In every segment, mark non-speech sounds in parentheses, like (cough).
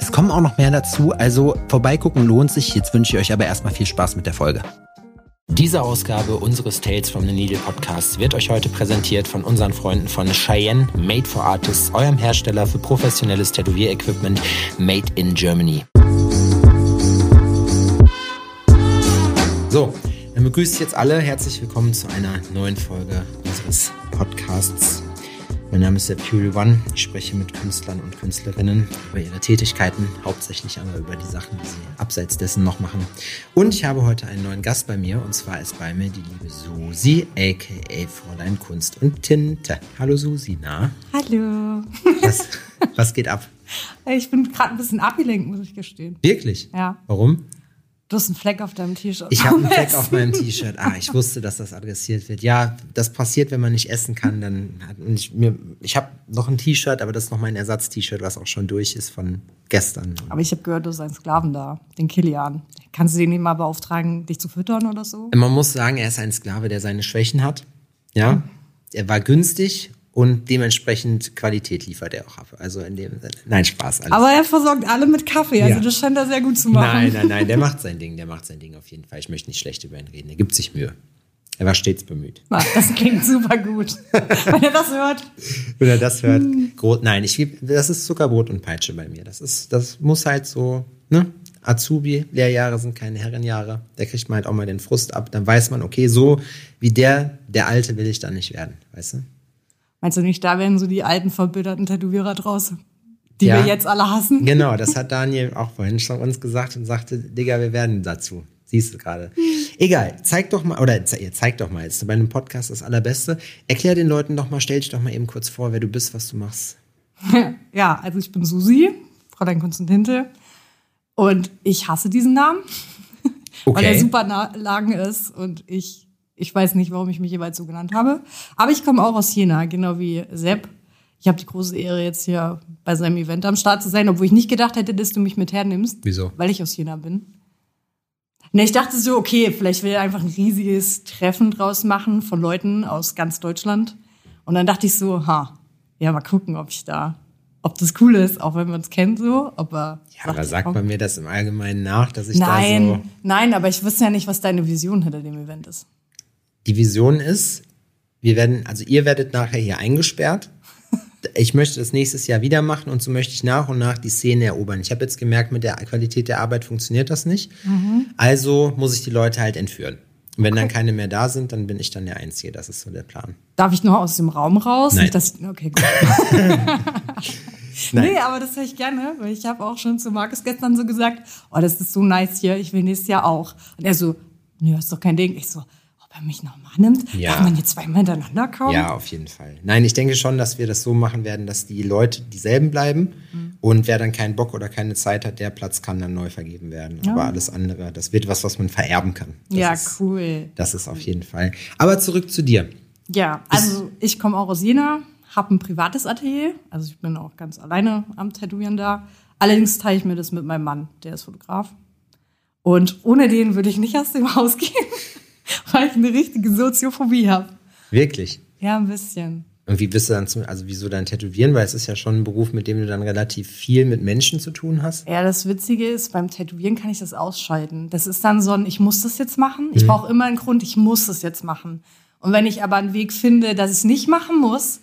Es kommen auch noch mehr dazu, also vorbeigucken lohnt sich. Jetzt wünsche ich euch aber erstmal viel Spaß mit der Folge. Diese Ausgabe unseres Tales from the Needle Podcasts wird euch heute präsentiert von unseren Freunden von Cheyenne Made for Artists, eurem Hersteller für professionelles Tätowierequipment Made in Germany. So, dann begrüße ich jetzt alle. Herzlich willkommen zu einer neuen Folge unseres Podcasts mein Name ist der Fury One. Ich spreche mit Künstlern und Künstlerinnen über ihre Tätigkeiten, hauptsächlich aber über die Sachen, die sie abseits dessen noch machen. Und ich habe heute einen neuen Gast bei mir und zwar ist bei mir die liebe Susi, aka Fräulein Kunst und Tinte. Hallo Susi, na? Hallo. Was, (laughs) was geht ab? Ich bin gerade ein bisschen abgelenkt, muss ich gestehen. Wirklich? Ja. Warum? Du hast einen Fleck auf deinem T-Shirt. Ich habe einen Fleck auf meinem T-Shirt. Ah, ich wusste, dass das adressiert wird. Ja, das passiert, wenn man nicht essen kann. Dann hat ich mir, ich habe noch ein T-Shirt, aber das ist noch mein Ersatz-T-Shirt, was auch schon durch ist von gestern. Aber ich habe gehört, du hast einen Sklaven da, den Kilian. Kannst du den nicht mal beauftragen, dich zu füttern oder so? Man muss sagen, er ist ein Sklave, der seine Schwächen hat. Ja, er war günstig und dementsprechend Qualität liefert er auch ab. Also in dem Sinne. Nein, Spaß. Alles. Aber er versorgt alle mit Kaffee, also ja. das scheint er sehr gut zu machen. Nein, nein, nein, der macht sein Ding, der macht sein Ding auf jeden Fall. Ich möchte nicht schlecht über ihn reden, er gibt sich Mühe. Er war stets bemüht. Das klingt super gut. (laughs) Wenn er das hört. Wenn er das hört. Hm. Nein, ich, das ist Zuckerbrot und Peitsche bei mir. Das ist, das muss halt so, ne? Azubi, Lehrjahre sind keine Herrenjahre. Da kriegt man halt auch mal den Frust ab. Dann weiß man, okay, so wie der, der Alte will ich dann nicht werden, weißt du? Meinst du nicht, da werden so die alten verbitterten Tätowierer draus, die ja, wir jetzt alle hassen? Genau, das hat Daniel auch vorhin schon uns gesagt und sagte, Digga, wir werden dazu. Siehst du gerade. Egal, zeig doch mal, oder ihr zeigt doch mal jetzt bei einem Podcast das Allerbeste. Erklär den Leuten doch mal, stell dich doch mal eben kurz vor, wer du bist, was du machst. (laughs) Ja, also ich bin Susi, Fräulein Kunst und ich hasse diesen Namen, okay. (laughs) weil er super lang ist und ich ich weiß nicht, warum ich mich jeweils so genannt habe. Aber ich komme auch aus Jena, genau wie Sepp. Ich habe die große Ehre, jetzt hier bei seinem Event am Start zu sein, obwohl ich nicht gedacht hätte, dass du mich mit hernimmst. Wieso? Weil ich aus Jena bin. Ne, ich dachte so, okay, vielleicht will er einfach ein riesiges Treffen draus machen von Leuten aus ganz Deutschland. Und dann dachte ich so, ha, ja, mal gucken, ob ich da, ob das cool ist, auch wenn man uns kennt so. Aber ja, aber sagt man mir das im Allgemeinen nach, dass ich nein, da so. Nein, aber ich wüsste ja nicht, was deine Vision hinter dem Event ist. Die Vision ist, wir werden, also ihr werdet nachher hier eingesperrt. Ich möchte das nächstes Jahr wieder machen und so möchte ich nach und nach die Szene erobern. Ich habe jetzt gemerkt, mit der Qualität der Arbeit funktioniert das nicht. Mhm. Also muss ich die Leute halt entführen. Und wenn okay. dann keine mehr da sind, dann bin ich dann der Einzige. Das ist so der Plan. Darf ich noch aus dem Raum raus? Nein. Das, okay, gut. Nein. Nee, aber das höre ich gerne, weil ich habe auch schon zu Markus gestern so gesagt, oh, das ist so nice hier, ich will nächstes Jahr auch. Und er so, nee, ist doch kein Ding. Ich so, er mich nochmal nimmt, ja. darf man jetzt zweimal hintereinander kommen? Ja, auf jeden Fall. Nein, ich denke schon, dass wir das so machen werden, dass die Leute dieselben bleiben mhm. und wer dann keinen Bock oder keine Zeit hat, der Platz kann dann neu vergeben werden. Ja. Aber alles andere, das wird was, was man vererben kann. Das ja, ist, cool. Das ist auf jeden Fall. Aber zurück zu dir. Ja, also ich komme auch aus Jena, habe ein privates Atelier, also ich bin auch ganz alleine am Tätowieren da. Allerdings teile ich mir das mit meinem Mann, der ist Fotograf. Und ohne den würde ich nicht aus dem (laughs) Haus gehen. (laughs) weil ich eine richtige Soziophobie habe. Wirklich? Ja, ein bisschen. Und wie bist du dann zum, also wieso dein Tätowieren? Weil es ist ja schon ein Beruf, mit dem du dann relativ viel mit Menschen zu tun hast. Ja, das Witzige ist, beim Tätowieren kann ich das ausschalten. Das ist dann so ein, ich muss das jetzt machen. Ich mhm. brauche immer einen Grund, ich muss das jetzt machen. Und wenn ich aber einen Weg finde, dass ich es nicht machen muss,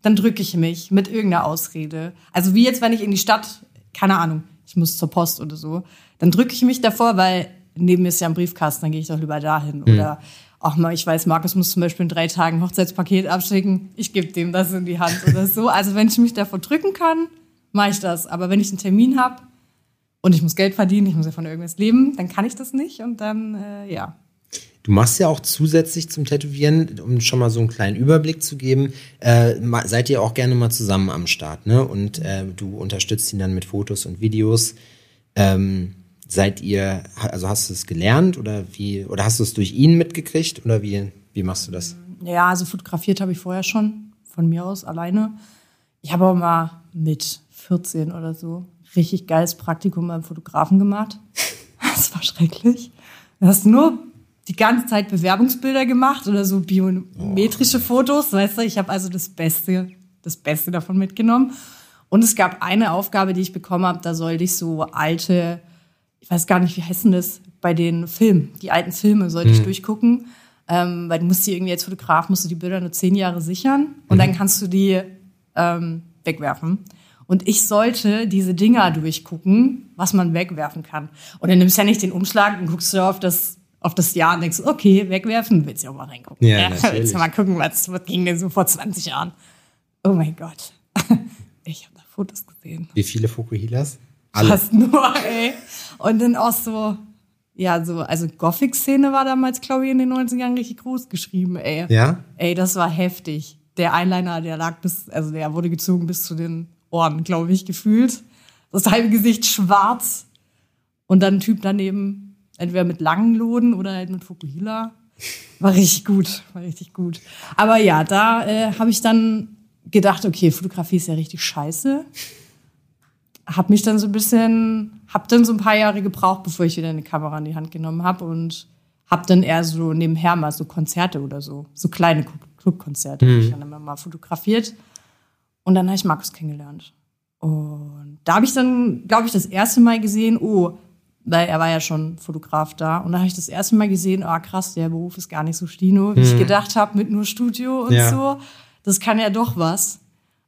dann drücke ich mich mit irgendeiner Ausrede. Also wie jetzt, wenn ich in die Stadt, keine Ahnung, ich muss zur Post oder so, dann drücke ich mich davor, weil neben mir ist ja ein Briefkasten, dann gehe ich doch lieber dahin. Mhm. Oder auch mal, ich weiß, Markus muss zum Beispiel in drei Tagen ein Hochzeitspaket abschicken, ich gebe dem das in die Hand oder so. Also wenn ich mich davor drücken kann, mache ich das. Aber wenn ich einen Termin habe und ich muss Geld verdienen, ich muss ja von irgendwas leben, dann kann ich das nicht und dann, äh, ja. Du machst ja auch zusätzlich zum Tätowieren, um schon mal so einen kleinen Überblick zu geben, äh, seid ihr auch gerne mal zusammen am Start, ne? Und äh, du unterstützt ihn dann mit Fotos und Videos. Ähm, seid ihr, also hast du es gelernt oder wie, oder hast du es durch ihn mitgekriegt oder wie, wie machst du das? Ja, also fotografiert habe ich vorher schon, von mir aus alleine. Ich habe auch mal mit 14 oder so richtig geiles Praktikum beim Fotografen gemacht. (laughs) Das war schrecklich. Du hast nur die ganze Zeit Bewerbungsbilder gemacht oder so biometrische Fotos, weißt du? Ich habe also das Beste, das Beste davon mitgenommen. Und es gab eine Aufgabe, die ich bekommen habe, da sollte ich so alte, ich weiß gar nicht, wie heißen das, bei den Filmen, die alten Filme sollte mhm. ich durchgucken. Ähm, weil du musst die irgendwie als Fotograf musst du die Bilder nur zehn Jahre sichern und mhm. dann kannst du die ähm, wegwerfen. Und ich sollte diese Dinger durchgucken, was man wegwerfen kann. Und dann nimmst du ja nicht den Umschlag und guckst du auf das, auf das Jahr und denkst, okay, wegwerfen, willst du auch mal reingucken. Ja, ja (laughs) willst du mal gucken, was, was ging denn so vor 20 Jahren? Oh mein Gott. (laughs) Ich habe da Fotos gesehen. Wie viele Fukuhilas? Alle. Fast (laughs) nur, ey. Und dann auch so, ja, so, also Gothic-Szene war damals, glaube ich, in den 90ern richtig groß geschrieben, ey. Ja? Ey, das war heftig. Der Eyeliner, der lag bis, also der wurde gezogen bis zu den Ohren, glaube ich, gefühlt. Das halbe Gesicht schwarz. Und dann ein Typ daneben, entweder mit langen Loden oder halt mit Fukuhila. War richtig gut, war richtig gut. Aber ja, da äh, habe ich dann gedacht, okay, Fotografie ist ja richtig scheiße. Hab mich dann so ein bisschen, hab dann so ein paar Jahre gebraucht, bevor ich wieder eine Kamera in die Hand genommen habe und hab dann eher so nebenher mal so Konzerte oder so, so kleine Clubkonzerte, mhm. ich dann immer mal fotografiert. Und dann habe ich Markus kennengelernt. Und da habe ich dann, glaube ich, das erste Mal gesehen, oh, weil er war ja schon Fotograf da. Und da habe ich das erste Mal gesehen, oh krass, der Beruf ist gar nicht so Stino, wie mhm. ich gedacht habe, mit nur Studio und ja. so. Das kann ja doch was.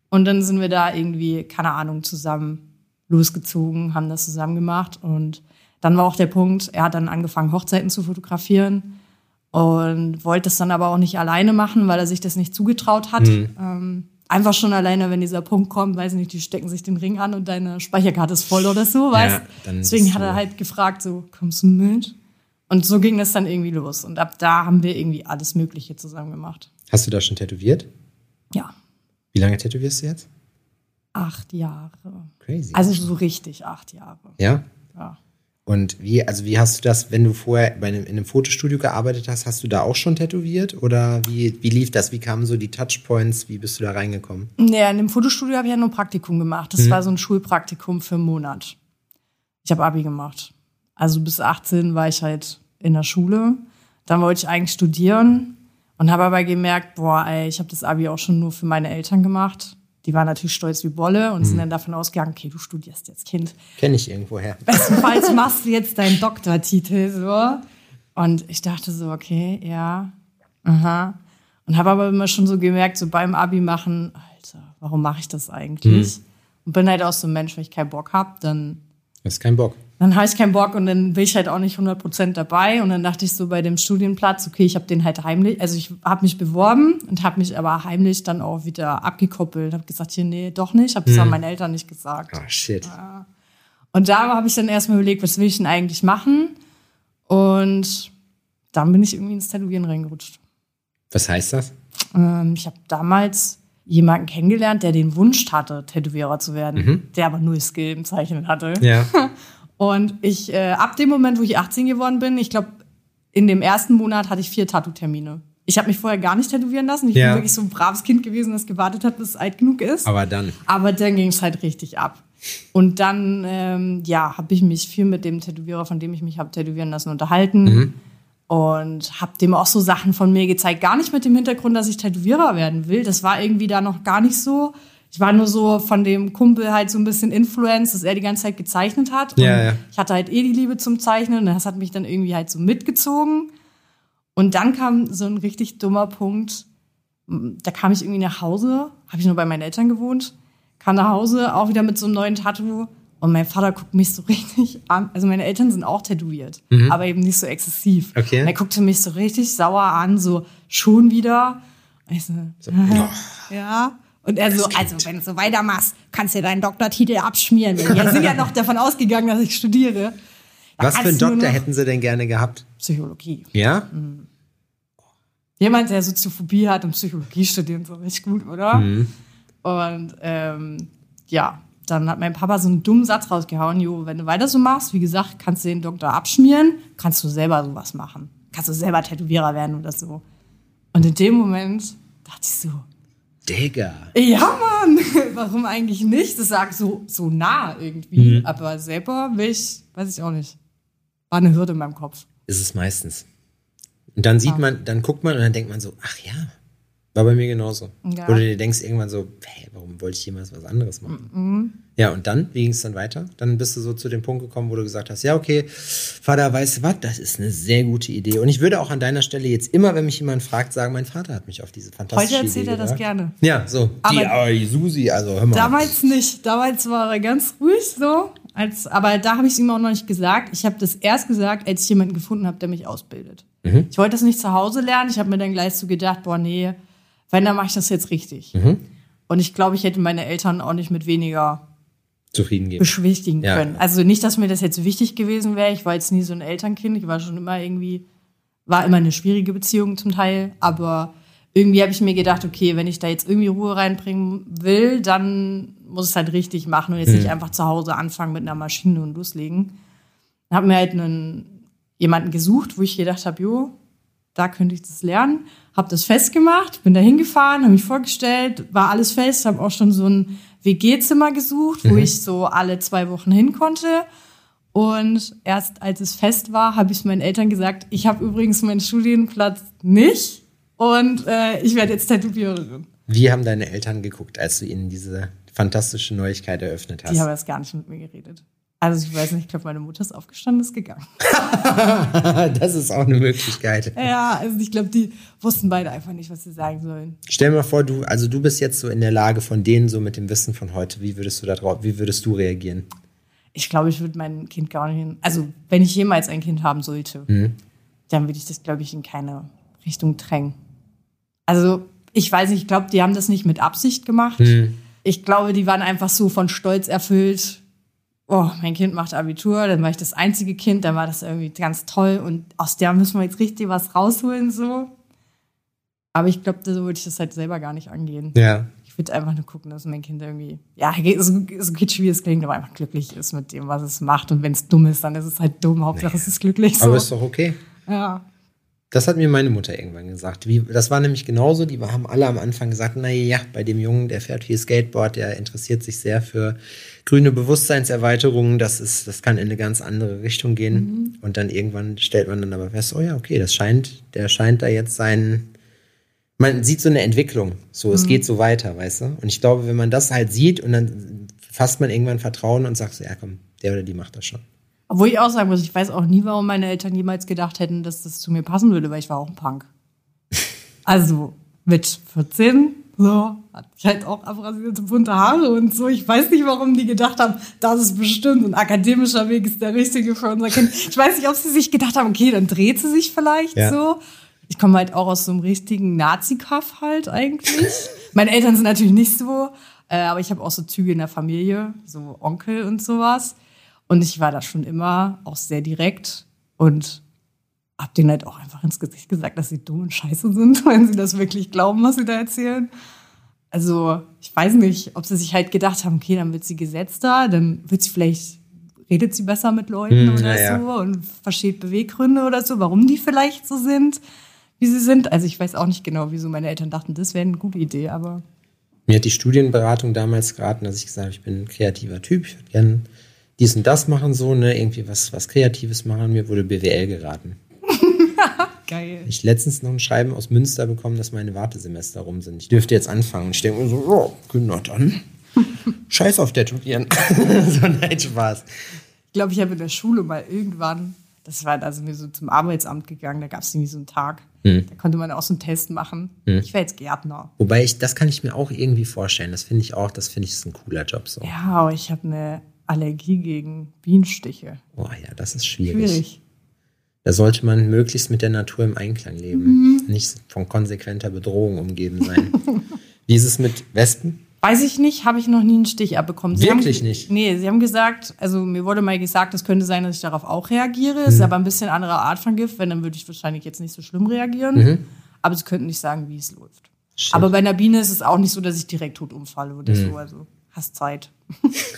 Und dann sind wir da irgendwie, keine Ahnung, zusammen losgezogen, haben das zusammen gemacht. Und dann war auch der Punkt, er hat dann angefangen, Hochzeiten zu fotografieren und wollte das dann aber auch nicht alleine machen, weil er sich das nicht zugetraut hat. Mhm. Ähm, einfach schon alleine, wenn dieser Punkt kommt, weiß nicht, die stecken sich den Ring an und deine Speicherkarte ist voll oder so, weißt? Ja, Deswegen hat er halt gefragt, so, kommst du mit? Und so ging das dann irgendwie los. Und ab da haben wir irgendwie alles Mögliche zusammen gemacht. Hast du da schon tätowiert? Ja. Wie lange tätowierst du jetzt? Acht Jahre. Crazy. Also so richtig acht Jahre. Ja? Ja. Und wie, also wie hast du das, wenn du vorher bei einem, in einem Fotostudio gearbeitet hast, hast du da auch schon tätowiert? Oder wie, wie lief das? Wie kamen so die Touchpoints? Wie bist du da reingekommen? Ja, in dem Fotostudio habe ich ja nur ein Praktikum gemacht. Das mhm. war so ein Schulpraktikum für einen Monat. Ich habe Abi gemacht. Also bis 18 war ich halt in der Schule. Dann wollte ich eigentlich studieren und habe aber gemerkt, boah, ey, ich habe das Abi auch schon nur für meine Eltern gemacht. Die waren natürlich stolz wie Bolle und mhm. sind dann davon ausgegangen, okay, du studierst jetzt Kind. Kenne ich irgendwoher. (laughs) Bestenfalls machst du jetzt deinen Doktortitel so. Und ich dachte so, okay, ja, aha. Und habe aber immer schon so gemerkt, so beim Abi machen, Alter, warum mache ich das eigentlich? Mhm. Und bin halt auch so ein Mensch, wenn ich keinen Bock hab, dann. Das ist kein Bock dann habe ich keinen Bock und dann bin ich halt auch nicht 100% dabei. Und dann dachte ich so bei dem Studienplatz, okay, ich habe den halt heimlich, also ich habe mich beworben und habe mich aber heimlich dann auch wieder abgekoppelt. Habe gesagt, hier, nee, doch nicht. Habe es hm. meinen Eltern nicht gesagt. Oh, shit. Ja. Und da habe ich dann erstmal überlegt, was will ich denn eigentlich machen? Und dann bin ich irgendwie ins Tätowieren reingerutscht. Was heißt das? Ähm, ich habe damals jemanden kennengelernt, der den Wunsch hatte, Tätowierer zu werden, mhm. der aber null Skill im Zeichnen hatte. Ja. (laughs) Und ich, äh, ab dem Moment, wo ich 18 geworden bin, ich glaube, in dem ersten Monat hatte ich vier Tattoo-Termine. Ich habe mich vorher gar nicht tätowieren lassen. Ich ja. bin wirklich so ein braves Kind gewesen, das gewartet hat, bis es alt genug ist. Aber dann. Aber dann ging es halt richtig ab. Und dann, ähm, ja, habe ich mich viel mit dem Tätowierer, von dem ich mich habe tätowieren lassen, unterhalten. Mhm. Und habe dem auch so Sachen von mir gezeigt. Gar nicht mit dem Hintergrund, dass ich Tätowierer werden will. Das war irgendwie da noch gar nicht so ich war nur so von dem Kumpel halt so ein bisschen influenced, dass er die ganze Zeit gezeichnet hat. Ja, ja. Ich hatte halt eh die Liebe zum Zeichnen und das hat mich dann irgendwie halt so mitgezogen. Und dann kam so ein richtig dummer Punkt. Da kam ich irgendwie nach Hause, habe ich nur bei meinen Eltern gewohnt, kam nach Hause, auch wieder mit so einem neuen Tattoo. Und mein Vater guckt mich so (laughs) richtig an. Also meine Eltern sind auch tätowiert, mhm. aber eben nicht so exzessiv. Okay. Und er guckte mich so richtig sauer an, so schon wieder. Und ich so, so (laughs) ja. Und er so, also wenn du so weitermachst, kannst du deinen Doktortitel abschmieren. Wir sind ja noch davon ausgegangen, dass ich studiere. Da Was für einen Doktor hätten Sie denn gerne gehabt? Psychologie. Ja? Mhm. Jemand, der Soziophobie hat und Psychologie studiert, so richtig gut, oder? Mhm. Und ähm, ja, dann hat mein Papa so einen dummen Satz rausgehauen, Jo, wenn du weiter so machst, wie gesagt, kannst du den Doktor abschmieren, kannst du selber sowas machen. Kannst du selber Tätowierer werden oder so. Und in dem Moment dachte ich so, Digga. ja, Mann, (laughs) warum eigentlich nicht? Das sagt so, so nah irgendwie. Mhm. Aber selber will ich, weiß ich auch nicht. War eine Hürde in meinem Kopf. Ist es meistens. Und dann sieht Ja. man, dann guckt man und dann denkt man so, ach ja, war bei mir genauso. Ja. Oder du denkst irgendwann so, hey, warum wollte ich jemals was anderes machen? Mhm. Ja, und dann, wie ging es dann weiter? Dann bist du so zu dem Punkt gekommen, wo du gesagt hast, ja, okay, Vater, weißt du was, das ist eine sehr gute Idee. Und ich würde auch an deiner Stelle jetzt immer, wenn mich jemand fragt, sagen, mein Vater hat mich auf diese fantastische Heute erzählt Idee er das gebracht. gerne. Ja, so. Aber- die, aber die Susi, also hör mal. Damals nicht. Damals war er ganz ruhig so. Als, aber da habe ich es ihm auch noch nicht gesagt. Ich habe das erst gesagt, als ich jemanden gefunden habe, der mich ausbildet. Mhm. Ich wollte das nicht zu Hause lernen. Ich habe mir dann gleich so gedacht, boah, nee, wenn, dann mache ich das jetzt richtig. Mhm. Und ich glaube, ich hätte meine Eltern auch nicht mit weniger Zufrieden geben. beschwichtigen Ja. können. Also nicht, dass mir das jetzt wichtig gewesen wäre. Ich war jetzt nie so ein Elternkind. Ich war schon immer irgendwie, war immer eine schwierige Beziehung zum Teil. Aber irgendwie habe ich mir gedacht, okay, wenn ich da jetzt irgendwie Ruhe reinbringen will, dann muss es halt richtig machen und jetzt nicht einfach zu Hause anfangen mit einer Maschine und loslegen. Dann habe mir halt einen, jemanden gesucht, wo ich gedacht habe, jo, da könnte ich das lernen. Habe das festgemacht, bin da hingefahren, habe mich vorgestellt, war alles fest, habe auch schon so ein WG-Zimmer gesucht, wo ich so alle zwei Wochen hin konnte. Und erst als es fest war, habe ich meinen Eltern gesagt, ich habe übrigens meinen Studienplatz nicht und äh, ich werde jetzt Tätowiererin. Wie haben deine Eltern geguckt, als du ihnen diese fantastische Neuigkeit eröffnet hast? Die haben erst gar nicht mit mir geredet. Also ich weiß nicht, ich glaube, meine Mutter ist aufgestanden, ist gegangen. (laughs) das ist auch eine Möglichkeit. Ja, also ich glaube, die wussten beide einfach nicht, was sie sagen sollen. Stell dir mal vor, du, also du bist jetzt so in der Lage von denen so mit dem Wissen von heute. Wie würdest du da drauf, wie würdest du reagieren? Ich glaube, ich würde mein Kind gar nicht. Also, wenn ich jemals ein Kind haben sollte, dann würde ich das, glaube ich, in keine Richtung drängen. Also, ich weiß nicht, ich glaube, die haben das nicht mit Absicht gemacht. Ich glaube, die waren einfach so von Stolz erfüllt. Oh, mein Kind macht Abitur, dann war ich das einzige Kind, dann war das irgendwie ganz toll und aus der müssen wir jetzt richtig was rausholen, so. Aber ich glaube, so würde ich das halt selber gar nicht angehen. Ja. Ich würde einfach nur gucken, dass mein Kind irgendwie, ja, so, so kitschig wie es klingt, aber einfach glücklich ist mit dem, was es macht. Und wenn es dumm ist, dann ist es halt dumm. Hauptsache es ist glücklich so. Aber ist doch okay. ja. Das hat mir meine Mutter irgendwann gesagt. Wie, das war nämlich genauso. Die haben alle am Anfang gesagt, na ja, bei dem Jungen, der fährt viel Skateboard, der interessiert sich sehr für grüne Bewusstseinserweiterungen. Das ist, das kann in eine ganz andere Richtung gehen. Und dann irgendwann stellt man dann aber fest, oh ja, okay, das scheint, der scheint da jetzt seinen, man sieht so eine Entwicklung. So, es geht so weiter, weißt du? Und ich glaube, wenn man das halt sieht und dann fasst man irgendwann Vertrauen und sagt so, ja komm, der oder die macht das schon. Obwohl ich auch sagen muss, ich weiß auch nie, warum meine Eltern jemals gedacht hätten, dass das zu mir passen würde, weil ich war auch ein Punk. (laughs) Also mit 14, so, hatte ich halt auch abrasierte bunte Haare und so. Ich weiß nicht, warum die gedacht haben, das ist bestimmt ein akademischer Weg, ist der richtige für unser Kind. Ich weiß nicht, ob sie sich gedacht haben, okay, dann dreht sie sich vielleicht Ja. so. Ich komme halt auch aus so einem richtigen Nazi-Kaff halt eigentlich. (laughs) Meine Eltern sind natürlich nicht so, äh, aber ich habe auch so Züge in der Familie, so Onkel und sowas. Und ich war da schon immer auch sehr direkt und hab denen halt auch einfach ins Gesicht gesagt, dass sie dumm und scheiße sind, (laughs) wenn sie das wirklich glauben, was sie da erzählen. Also, ich weiß nicht, ob sie sich halt gedacht haben, okay, dann wird sie gesetzter, dann wird sie vielleicht, redet sie besser mit Leuten Hm, oder ja, ja. so und versteht Beweggründe oder so, warum die vielleicht so sind, wie sie sind. Also, ich weiß auch nicht genau, wieso meine Eltern dachten, das wäre eine gute Idee, aber Mir hat die Studienberatung damals geraten, dass ich gesagt habe, ich bin ein kreativer Typ, ich würde gerne dies und das machen, so, ne, irgendwie was, was Kreatives machen. Mir wurde BWL geraten. (laughs) geil. Ich letztens noch ein Schreiben aus Münster bekommen, dass meine Wartesemester rum sind. Ich dürfte jetzt anfangen. Ich denke mir so, ja, genau dann. (laughs) Scheiß auf Tätowieren. (laughs) so, nein, Spaß. Ich glaube, ich habe in der Schule mal irgendwann, das war, da sind wir so zum Arbeitsamt gegangen, da gab es irgendwie so einen Tag, Hm. da konnte man auch so einen Test machen. Ich wäre jetzt Gärtner. Wobei ich, das kann ich mir auch irgendwie vorstellen. Das finde ich auch, das finde ich ist ein cooler Job so. Ja, aber ich habe eine Allergie gegen Bienenstiche. Oh ja, das ist schwierig. Schwierig. Da sollte man möglichst mit der Natur im Einklang leben. Mhm. Nicht von konsequenter Bedrohung umgeben sein. (laughs) Wie ist es mit Wespen? Weiß ich nicht, habe ich noch nie einen Stich abbekommen. Sie Wirklich haben, nicht? Nee, sie haben gesagt, also mir wurde mal gesagt, es könnte sein, dass ich darauf auch reagiere. Mhm. Ist aber ein bisschen andere Art von Gift, wenn dann würde ich wahrscheinlich jetzt nicht so schlimm reagieren. Mhm. aber sie könnten nicht sagen, wie es läuft. Shit. Aber bei einer Biene ist es auch nicht so, dass ich direkt tot umfalle oder Mhm. so. Also hast Zeit.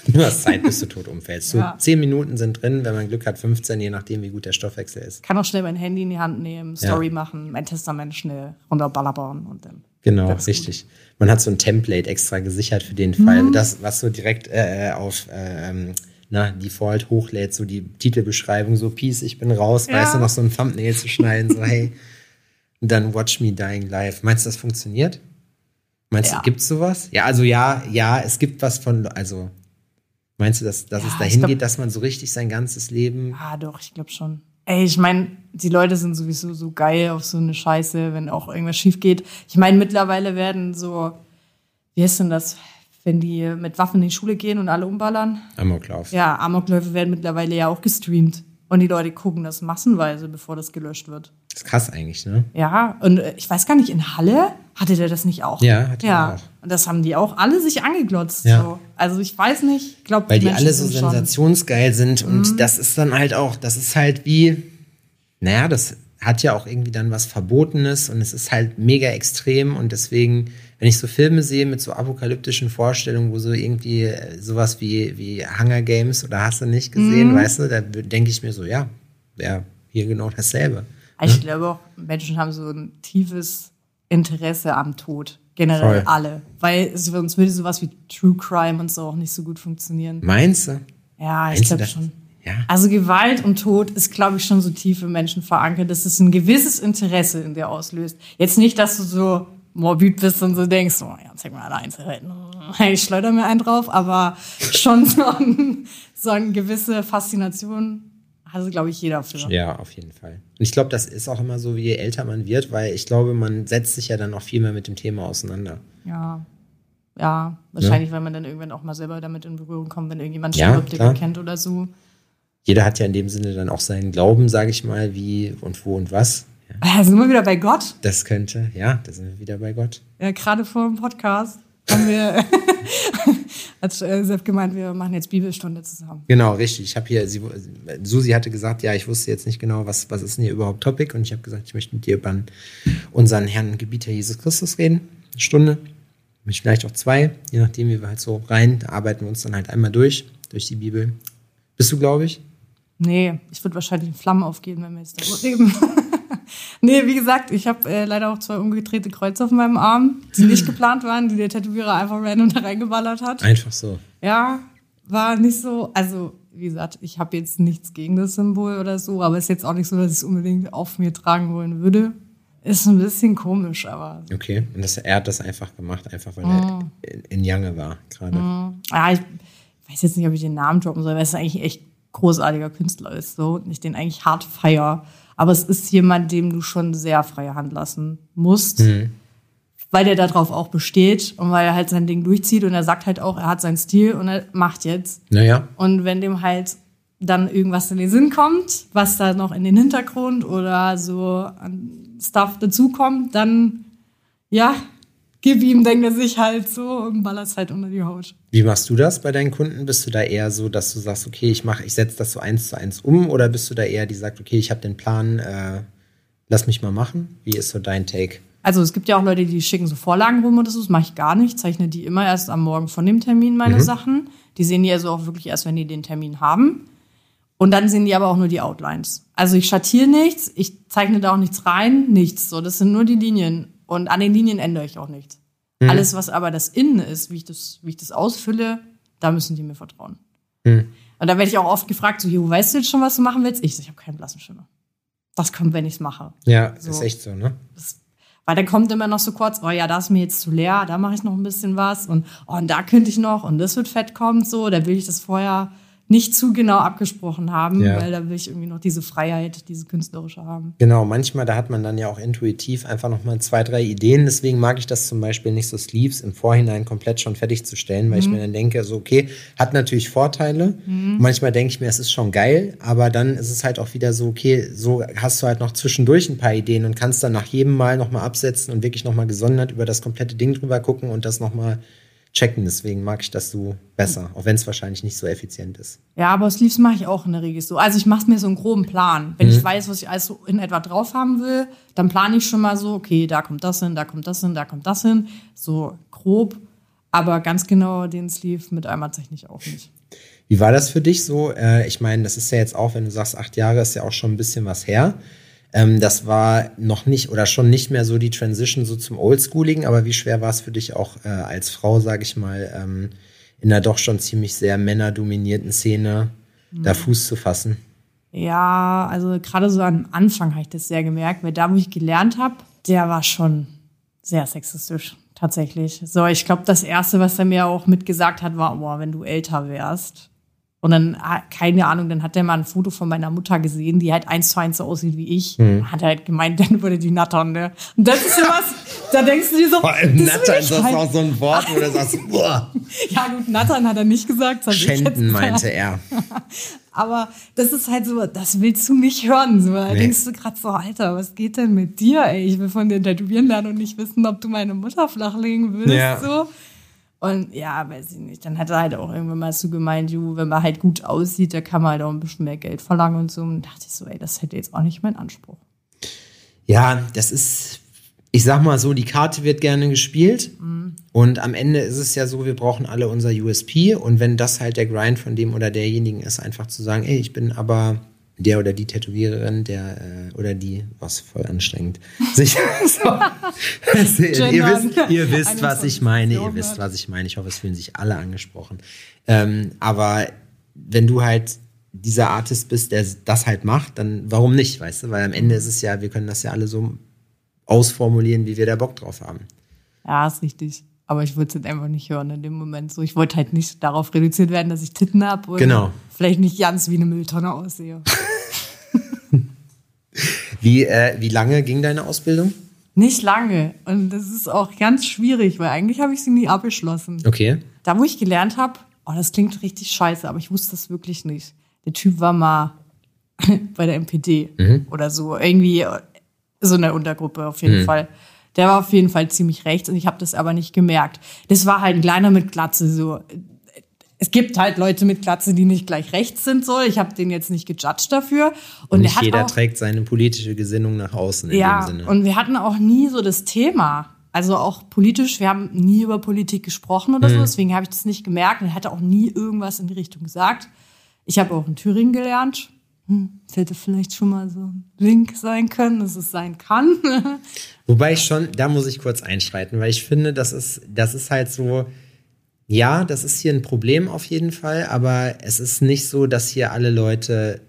Du hast Zeit, bis du tot umfällst. So Ja. 10 Minuten sind drin, wenn man Glück hat, 15, je nachdem, wie gut der Stoffwechsel ist. Kann auch schnell mein Handy in die Hand nehmen, Story machen, mein Testament schnell runterballern und dann. Genau, richtig. Man hat so ein Template extra gesichert für den Fall. Das, was so direkt äh, auf ähm, na, Default hochlädt, so die Titelbeschreibung, so Peace, ich bin raus, Ja. weißt du, noch so ein Thumbnail zu schneiden, so hey, (laughs) und dann Watch Me Dying Live. Meinst du, das funktioniert? Meinst Ja. du, gibt's sowas? Ja, also ja, ja, es gibt was von, also meinst du, dass, dass Ja, es dahin glaub- geht, dass man so richtig sein ganzes Leben Ah, doch, ich glaube schon. Ey, ich meine, die Leute sind sowieso so geil auf so eine Scheiße, wenn auch irgendwas schief geht. Ich meine, mittlerweile werden so, wie heißt denn das, wenn die mit Waffen in die Schule gehen und alle umballern? Amoklauf? Ja, Amokläufe werden mittlerweile ja auch gestreamt. Und die Leute gucken das massenweise, bevor das gelöscht wird. Das ist krass eigentlich, ne? Ja, und äh, ich weiß gar nicht, in Halle hatte der das nicht auch? Ja, hatte ja. er auch. Und das haben die auch alle sich angeglotzt. Ja. So. Also ich weiß nicht, ich glaube, Weil die alle so sensationsgeil sind und Mhm. das ist dann halt auch, das ist halt wie, naja, das hat ja auch irgendwie dann was Verbotenes und es ist halt mega extrem und deswegen, wenn ich so Filme sehe mit so apokalyptischen Vorstellungen, wo so irgendwie äh, sowas wie, wie Hunger Games oder hast du nicht gesehen, Mhm. weißt du, da denke ich mir so, ja, wäre hier genau dasselbe. Ich glaube auch, Menschen haben so ein tiefes Interesse am Tod. Generell Voll. alle. Weil sonst würde sowas wie True Crime und so auch nicht so gut funktionieren. Meinst du? Ja, ich glaube schon. Ja. Also Gewalt und Tod ist, glaube ich, schon so tief im Menschen verankert, dass es ein gewisses Interesse in dir auslöst. Jetzt nicht, dass du so morbid bist und so denkst, oh ja, zeig mal alle Einzelheiten. Ich schleuder mir einen drauf, aber schon so, ein, so eine gewisse Faszination hatte, glaube ich, jeder für. Ja, auf jeden Fall. Und ich glaube, das ist auch immer so, wie je älter man wird, weil ich glaube, man setzt sich ja dann auch viel mehr mit dem Thema auseinander. Ja. Ja, wahrscheinlich, weil man dann irgendwann auch mal selber damit in Berührung kommt, wenn irgendjemand Ja, stirbt, den man kennt oder so. Jeder hat ja in dem Sinne dann auch seinen Glauben, sage ich mal, wie und wo und was. Ja, Ja, sind wir wieder bei Gott. das könnte, ja, da sind wir wieder bei Gott. Ja, gerade vor dem Podcast haben wir, (laughs) hat äh, Sepp gemeint, wir machen jetzt Bibelstunde zusammen. Genau, richtig. Ich habe hier, sie, Susi hatte gesagt, ja, ich wusste jetzt nicht genau, was, was ist denn hier überhaupt Topic. Und ich habe gesagt, ich möchte mit dir über unseren Herrn und Gebieter Jesus Christus reden. Eine Stunde. Vielleicht auch zwei, je nachdem, wie wir halt so rein. Da arbeiten wir uns dann halt einmal durch, durch die Bibel. Bist du, glaube ich? Nee, ich würde wahrscheinlich in Flammen aufgehen, wenn wir jetzt darüber reden. (laughs) nee, wie gesagt, ich habe äh, leider auch zwei umgedrehte Kreuze auf meinem Arm, die nicht (clears throat) geplant waren, die der Tätowierer einfach random da reingeballert hat. Einfach so. Ja, war nicht so, also wie gesagt, ich habe jetzt nichts gegen das Symbol oder so, aber ist jetzt auch nicht so, dass ich es unbedingt auf mir tragen wollen würde. Ist ein bisschen komisch, aber Okay. Und das, er hat das einfach gemacht, einfach weil er in, in Jange war gerade. ja, ich weiß jetzt nicht, ob ich den Namen droppen soll, weil es eigentlich echt großartiger Künstler ist, so und ich den eigentlich hart feier. Aber es ist jemand, dem du schon sehr freie Hand lassen musst, weil der darauf auch besteht und weil er halt sein Ding durchzieht und er sagt halt auch, er hat seinen Stil und er macht jetzt. Naja, Und wenn dem halt dann irgendwas in den Sinn kommt, was da noch in den Hintergrund oder so an Stuff dazukommt, dann ja, gib ihm, denkt er sich halt so und ballert's halt unter die Haut. Wie machst du das bei deinen Kunden? Bist du da eher so, dass du sagst, okay, ich mache, ich setze das so eins zu eins um, oder bist du da eher, die sagt, okay, ich habe den Plan, äh, lass mich mal machen? Wie ist so dein Take? Also es gibt ja auch Leute, die schicken so Vorlagen rum oder so, das mache ich gar nicht. Ich zeichne die immer erst am Morgen von dem Termin meine Sachen. Die sehen die also auch wirklich erst, wenn die den Termin haben. Und dann sehen die aber auch nur die Outlines. Also ich schattiere nichts, ich zeichne da auch nichts rein, nichts. So, das sind nur die Linien. Und an den Linien ändere ich auch nichts. Alles, was aber das Innen ist, wie ich das, wie ich das ausfülle, da müssen die mir vertrauen. Und da werde ich auch oft gefragt, so, Jo, weißt du jetzt schon, was du machen willst? Ich, so, ich habe keinen blassen Schimmer. Das kommt, wenn ich es mache. Ja, So. ist echt so, ne? Weil dann kommt immer noch so kurz, oh ja, da ist mir jetzt zu leer, da mache ich noch ein bisschen was und oh, und da könnte ich noch und das wird fett kommen, so, da will ich das vorher nicht zu genau abgesprochen haben, Ja. weil da will ich irgendwie noch diese Freiheit, diese künstlerische haben. Genau, manchmal, da hat man dann ja auch intuitiv einfach nochmal zwei, drei Ideen. Deswegen mag ich das zum Beispiel nicht so Sleeves im Vorhinein komplett schon fertigzustellen, weil ich mir dann denke, so, okay, hat natürlich Vorteile. Manchmal denke ich mir, es ist schon geil, aber dann ist es halt auch wieder so, okay, so hast du halt noch zwischendurch ein paar Ideen und kannst dann nach jedem Mal nochmal absetzen und wirklich nochmal gesondert über das komplette Ding drüber gucken und das nochmal checken. Deswegen mag ich das so besser, auch wenn es wahrscheinlich nicht so effizient ist. Ja, aber Sleeves mache ich auch in der Regel so. Also ich mache mir so einen groben Plan. Wenn mhm. ich weiß, was ich alles so in etwa drauf haben will, dann plane ich schon mal so, okay, da kommt das hin, da kommt das hin, da kommt das hin. So grob. Aber ganz genau den Sleeve mit einmal zeichne ich auch nicht. Wie war das für dich so? Äh, ich meine, das ist ja jetzt auch, wenn du sagst, acht Jahre ist ja auch schon ein bisschen was her. Ähm, das war noch nicht oder schon nicht mehr so die Transition so zum Oldschooligen, aber wie schwer war es für dich auch äh, als Frau, sage ich mal, ähm, in einer doch schon ziemlich sehr männerdominierten Szene mhm. da Fuß zu fassen? Ja, also gerade so am Anfang habe ich das sehr gemerkt, weil da, wo ich gelernt habe, der war schon sehr sexistisch, tatsächlich. So, ich glaube, das Erste, was er mir auch mitgesagt hat, war, boah, wenn du älter wärst, und dann, ah, keine Ahnung, dann hat der mal ein Foto von meiner Mutter gesehen, die halt eins zu eins so aussieht wie ich. Mhm. Hat er halt gemeint, (laughs) dann würde die nattern, ne? Und das ist sowas, da denkst du dir so. Vor allem nattern, ist das halt. auch so ein Wort, wo du sagst, (laughs) boah. ja, gut, nattern hat er nicht gesagt. Schänden meinte er. (laughs) Aber das ist halt so, das willst du nicht hören. So. Da nee. denkst du gerade so, Alter, was geht denn mit dir, ey? Ich will von dir tätowieren lernen und nicht wissen, ob du meine Mutter flachlegen willst. Ja. So. Und ja, weiß ich nicht. Dann hat er halt auch irgendwann mal so gemeint, ju, wenn man halt gut aussieht, da kann man halt auch ein bisschen mehr Geld verlangen und so. Und dachte ich so, ey, das hätte jetzt auch nicht mein Anspruch. Ja, das ist, ich sag mal so, die Karte wird gerne gespielt. Mhm. Und am Ende ist es ja so, wir brauchen alle unser USP. Und wenn das halt der Grind von dem oder derjenigen ist, einfach zu sagen, ey, ich bin aber der oder die Tätowiererin, der äh, oder die, was voll anstrengend. (laughs) Sich, so, also, (laughs) ihr wisst, ihr wisst was ich meine, ihr wisst, was ich meine. Ich hoffe, es fühlen sich alle angesprochen. Ähm, aber wenn du halt dieser Artist bist, der das halt macht, dann warum nicht, weißt du? Weil am Ende ist es ja, wir können das ja alle so ausformulieren, wie wir da Bock drauf haben. Ja, ist richtig. Aber ich würde es jetzt einfach nicht hören in dem Moment. So, ich wollte halt nicht darauf reduziert werden, dass ich Titten habe genau. Vielleicht nicht ganz wie eine Mülltonne aussehe. (laughs) wie, äh, wie lange ging deine Ausbildung? Nicht lange. Und das ist auch ganz schwierig, weil eigentlich habe ich sie nie abgeschlossen. Okay. Da, wo ich gelernt habe, oh, das klingt richtig scheiße, aber ich wusste das wirklich nicht. Der Typ war mal (laughs) bei der MPD mhm. oder so. Irgendwie so eine Untergruppe auf jeden mhm. Fall. Der war auf jeden Fall ziemlich rechts und ich habe das aber nicht gemerkt. Das war halt ein kleiner mit Glatze so. Es gibt halt Leute mit Glatze, die nicht gleich rechts sind so. Ich habe den jetzt nicht gejudged dafür. Und, und nicht jeder auch, trägt seine politische Gesinnung nach außen in ja, dem Sinne. Und wir hatten auch nie so das Thema. Also auch politisch, wir haben nie über Politik gesprochen oder mhm. so, deswegen habe ich das nicht gemerkt und er hatte auch nie irgendwas in die Richtung gesagt. Ich habe auch in Thüringen gelernt, hm, es hätte vielleicht schon mal so ein Link sein können, dass es sein kann. (laughs) Wobei ich schon, da muss ich kurz einschreiten, weil ich finde, das ist, das ist halt so, ja, das ist hier ein Problem auf jeden Fall, aber es ist nicht so, dass hier alle Leute,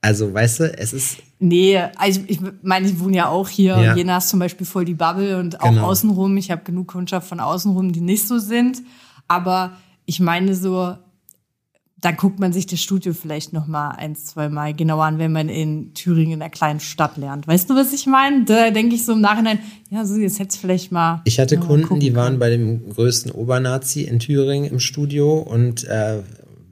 also weißt du, es ist. Nee, also ich meine, ich wohne ja auch hier. Ja. Jena ist zum Beispiel voll die Bubble und auch genau. außenrum. Ich habe genug Kundschaft von außenrum, die nicht so sind. Aber ich meine so, dann guckt man sich das Studio vielleicht noch mal ein, zwei Mal genauer an, wenn man in Thüringen in einer kleinen Stadt lernt. Weißt du, was ich meine? Da denke ich so im Nachhinein, ja, so jetzt hätte es vielleicht mal. Ich hatte Kunden, die waren bei dem größten Obernazi in Thüringen im Studio und äh,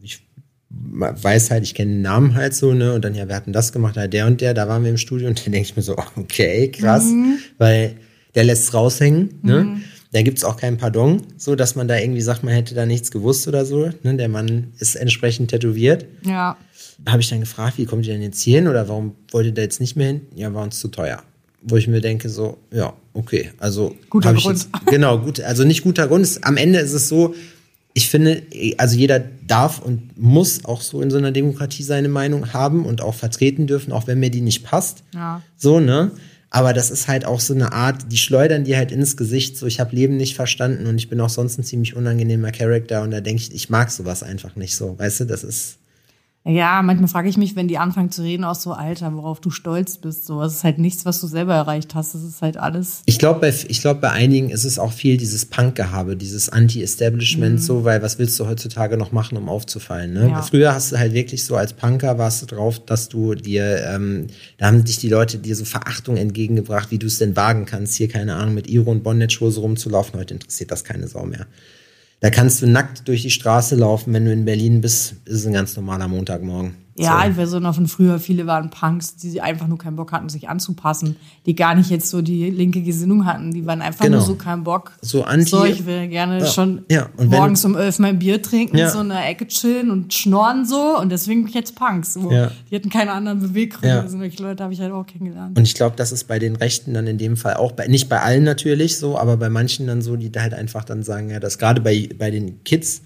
ich weiß halt, ich kenne den Namen halt so, ne? Und dann, ja, wir hatten das gemacht, halt der und der, da waren wir im Studio und dann denke ich mir so, okay, krass, mhm. weil der lässt raushängen, ne? Da gibt es auch kein Pardon, so dass man da irgendwie sagt, man hätte da nichts gewusst oder so. Ne? Der Mann ist entsprechend tätowiert. Ja. Da habe ich dann gefragt, wie kommt ihr denn jetzt hier hin oder warum wollt ihr da jetzt nicht mehr hin? Ja, war uns zu teuer. Wo ich mir denke, so, ja, okay, also. Guter Grund. Jetzt, genau, gut, also nicht guter Grund. Am Ende ist es so, ich finde, also jeder darf und muss auch so in so einer Demokratie seine Meinung haben und auch vertreten dürfen, auch wenn mir die nicht passt. Ja. So, ne? Aber das ist halt auch so eine Art, die schleudern dir halt ins Gesicht, so ich habe Leben nicht verstanden und ich bin auch sonst ein ziemlich unangenehmer Charakter und da denke ich, ich mag sowas einfach nicht so. Weißt du, das ist. Ja, manchmal frage ich mich, wenn die anfangen zu reden, auch so, Alter, worauf du stolz bist. So, es ist halt nichts, was du selber erreicht hast. Das ist halt alles. Ich glaube, bei, ich glaub, bei einigen ist es auch viel dieses Punk-Gehabe, dieses Anti-Establishment, mhm. so, weil was willst du heutzutage noch machen, um aufzufallen? Ne? Ja. Früher hast du halt wirklich so als Punker warst du drauf, dass du dir, ähm, da haben dich die Leute dir so Verachtung entgegengebracht, wie du es denn wagen kannst, hier, keine Ahnung, mit Iro und Bondage-Hose rumzulaufen. Heute interessiert das keine Sau mehr. Da kannst du nackt durch die Straße laufen, wenn du in Berlin bist, ist ein ganz normaler Montagmorgen. Ja, So. ich weiß auch noch von früher, viele waren Punks, die einfach nur keinen Bock hatten, sich anzupassen, die gar nicht jetzt so die linke Gesinnung hatten, die waren einfach Genau. nur so keinen Bock. So anti- So, ich will gerne Ja. schon Ja, morgens um elf mein Bier trinken, Ja. so in der Ecke chillen und schnorren so und deswegen bin ich jetzt Punks. So. Die hatten keine anderen Beweggründe. Ja. Also solche Leute habe ich halt auch kennengelernt. Und ich glaube, das ist bei den Rechten dann in dem Fall auch, bei, nicht bei allen natürlich so, aber bei manchen dann so, die da halt einfach dann sagen, ja, das gerade bei, bei den Kids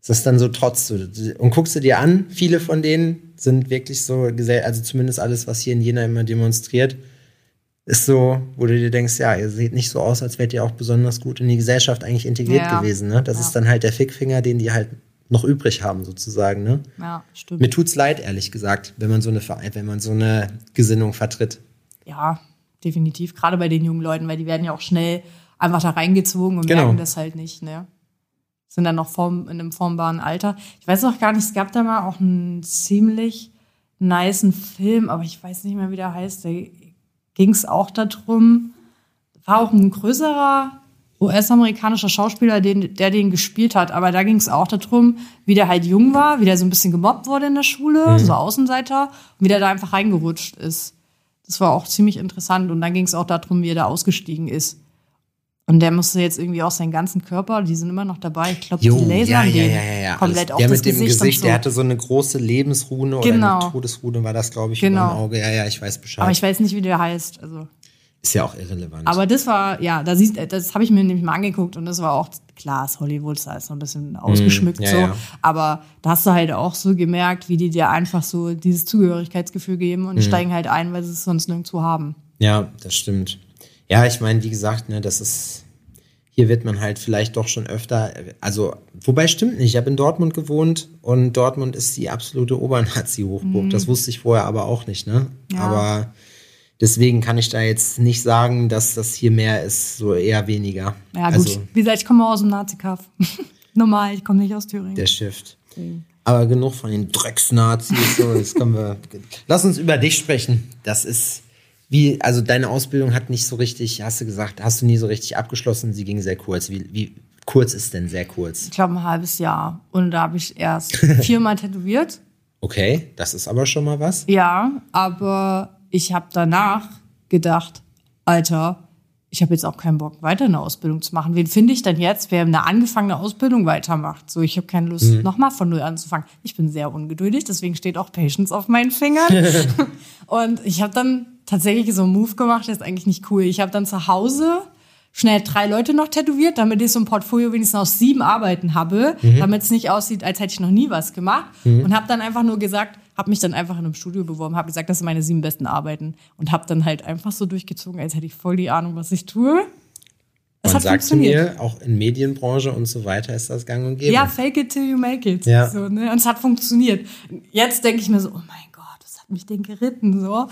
ist das dann so trotz. Und guckst du dir an, viele von denen sind wirklich so, also zumindest alles, was hier in Jena immer demonstriert, ist so, wo du dir denkst, ja, ihr seht nicht so aus, als wärt ihr auch besonders gut in die Gesellschaft eigentlich integriert Ja. gewesen. Ne? Das Ja. ist dann halt der Fickfinger, den die halt noch übrig haben, sozusagen. Ne? Ja, stimmt. Mir tut's leid, ehrlich gesagt, wenn man so eine Verein, wenn man so eine Gesinnung vertritt. ja, definitiv. Gerade bei den jungen Leuten, weil die werden ja auch schnell einfach da reingezogen und Genau. merken das halt nicht, ne? Sind dann noch form, in einem formbaren Alter. Ich weiß auch gar nicht, es gab da mal auch einen ziemlich niceen Film, aber ich weiß nicht mehr, wie der heißt. Da ging es auch darum, war auch ein größerer US-amerikanischer Schauspieler, den, der den gespielt hat. Aber da ging es auch darum, wie der halt jung war, wie der so ein bisschen gemobbt wurde in der Schule, so Außenseiter, und wie der da einfach reingerutscht ist. Das war auch ziemlich interessant. Und dann ging es auch darum, wie er da ausgestiegen ist. Und der musste jetzt irgendwie auch seinen ganzen Körper, die sind immer noch dabei. Ich glaube, die lasern den komplett Alles. auf der das mit dem Gesicht, Gesicht, so. der hatte so eine große Lebensrune oder Genau. eine Todesrune war das, glaube ich, Genau. dem Auge. Ja, ja, ich weiß Bescheid. Aber ich weiß nicht, wie der heißt. Also. ist ja auch irrelevant. Aber das war, ja, da siehst, das habe ich mir nämlich mal angeguckt und das war auch, klar, ist Hollywood, da ist noch ein bisschen ausgeschmückt Mm, ja, so. ja. Aber da hast du halt auch so gemerkt, wie die dir einfach so dieses Zugehörigkeitsgefühl geben Mm. und die steigen halt ein, weil sie es sonst nirgendwo haben. ja, das stimmt. Ja, ich meine, wie gesagt, ne, das ist, hier wird man halt vielleicht doch schon öfter, also, wobei stimmt nicht, ich habe in Dortmund gewohnt und Dortmund ist die absolute Obernazi-Hochburg. Das wusste ich vorher aber auch nicht, ne? Mhm. Ja. Aber deswegen kann ich da jetzt nicht sagen, dass das hier mehr ist, so eher weniger. Ja, gut. Also, Wie gesagt, ich komme aus dem Nazi-Kaff. (laughs) Normal, ich komme nicht aus Thüringen. der Shift. Aber genug von den Drecksnazis. So, jetzt können wir. Lass uns über dich sprechen. Das ist wie, also deine Ausbildung hat nicht so richtig, hast du gesagt, hast du nie so richtig abgeschlossen. Sie ging sehr kurz. Wie, wie kurz ist denn sehr kurz? Ich glaube, ein halbes Jahr. Und da habe ich erst (laughs) viermal tätowiert. Okay, das ist aber schon mal was. Ja, aber ich habe danach gedacht, Alter, ich habe jetzt auch keinen Bock, weiter eine Ausbildung zu machen. Wen finde ich denn jetzt, wer eine angefangene Ausbildung weitermacht? So, ich habe keine Lust, Mhm. nochmal von null anzufangen. Ich bin sehr ungeduldig, deswegen steht auch Patience auf meinen Fingern. (laughs) Und ich habe dann tatsächlich so einen Move gemacht, der ist eigentlich nicht cool. Ich habe dann zu Hause schnell drei Leute noch tätowiert, damit ich so ein Portfolio wenigstens aus sieben Arbeiten habe, damit es nicht aussieht, als hätte ich noch nie was gemacht. Und habe dann einfach nur gesagt, habe mich dann einfach in einem Studio beworben, habe gesagt, das sind meine sieben besten Arbeiten und habe dann halt einfach so durchgezogen, als hätte ich voll die Ahnung, was ich tue. Es Man hat sagte funktioniert. mir, auch in Medienbranche und so weiter ist das gang und gäbe. Ja, fake it till you make it. Ja. So, ne? Und es hat funktioniert. Jetzt denke ich mir so, oh mein Gott, was hat mich denn geritten? So.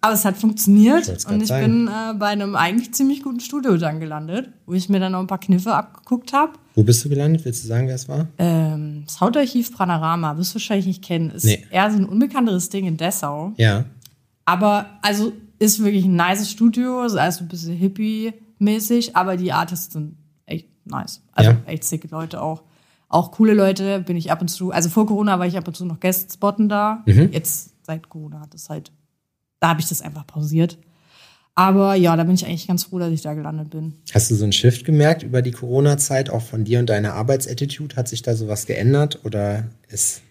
Aber es hat funktioniert und ich sagen. bin äh, bei einem eigentlich ziemlich guten Studio dann gelandet, wo ich mir dann noch ein paar Kniffe abgeguckt habe. Wo bist du gelandet? Willst du sagen, wer es war? Ähm, das Hautarchiv Panorama, wirst du wahrscheinlich nicht kennen, ist Nee. eher so ein unbekannteres Ding in Dessau. Ja. Aber also ist wirklich ein nices Studio, ist also ein bisschen hippie-mäßig, aber die Artists sind echt nice. Also Ja. echt sicke Leute auch. Auch coole Leute bin ich ab und zu, also vor Corona war ich ab und zu noch Guest-Spotten da. Mhm. Jetzt seit Corona hat es halt, da habe ich das einfach pausiert. Aber ja, da bin ich eigentlich ganz froh, dass ich da gelandet bin. Hast du so einen Shift gemerkt über die Corona-Zeit, auch von dir und deiner Arbeitsattitude? Hat sich da sowas geändert oder ist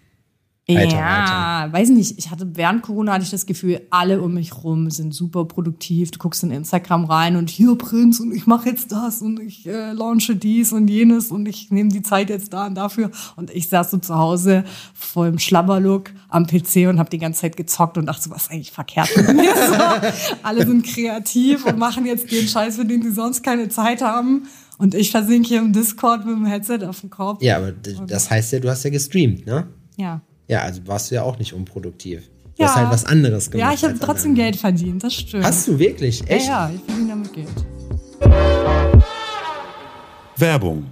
Weiter, ja, weiß nicht. Ich hatte während Corona hatte ich das Gefühl, alle um mich rum sind super produktiv. Du guckst in Instagram rein und hier Prinz und ich mache jetzt das und ich äh, launche dies und jenes und ich nehme die Zeit jetzt da und dafür. Und ich saß so zu Hause voll im Schlabberlook am PC und habe die ganze Zeit gezockt und dachte so, was ist eigentlich verkehrt mit mir? (laughs) So, alle sind kreativ und machen jetzt den Scheiß, für den sie sonst keine Zeit haben. Und ich versinke hier im Discord mit dem Headset auf dem Kopf. Ja, aber das heißt ja, du hast ja gestreamt, ne? ja. Ja, also warst du ja auch nicht unproduktiv. Du Ja. hast halt was anderes gemacht. Ja, ich habe trotzdem andere. Geld verdient, das stimmt. Hast du wirklich? Echt? Ja, ja, ich verdiene damit Geld. Werbung.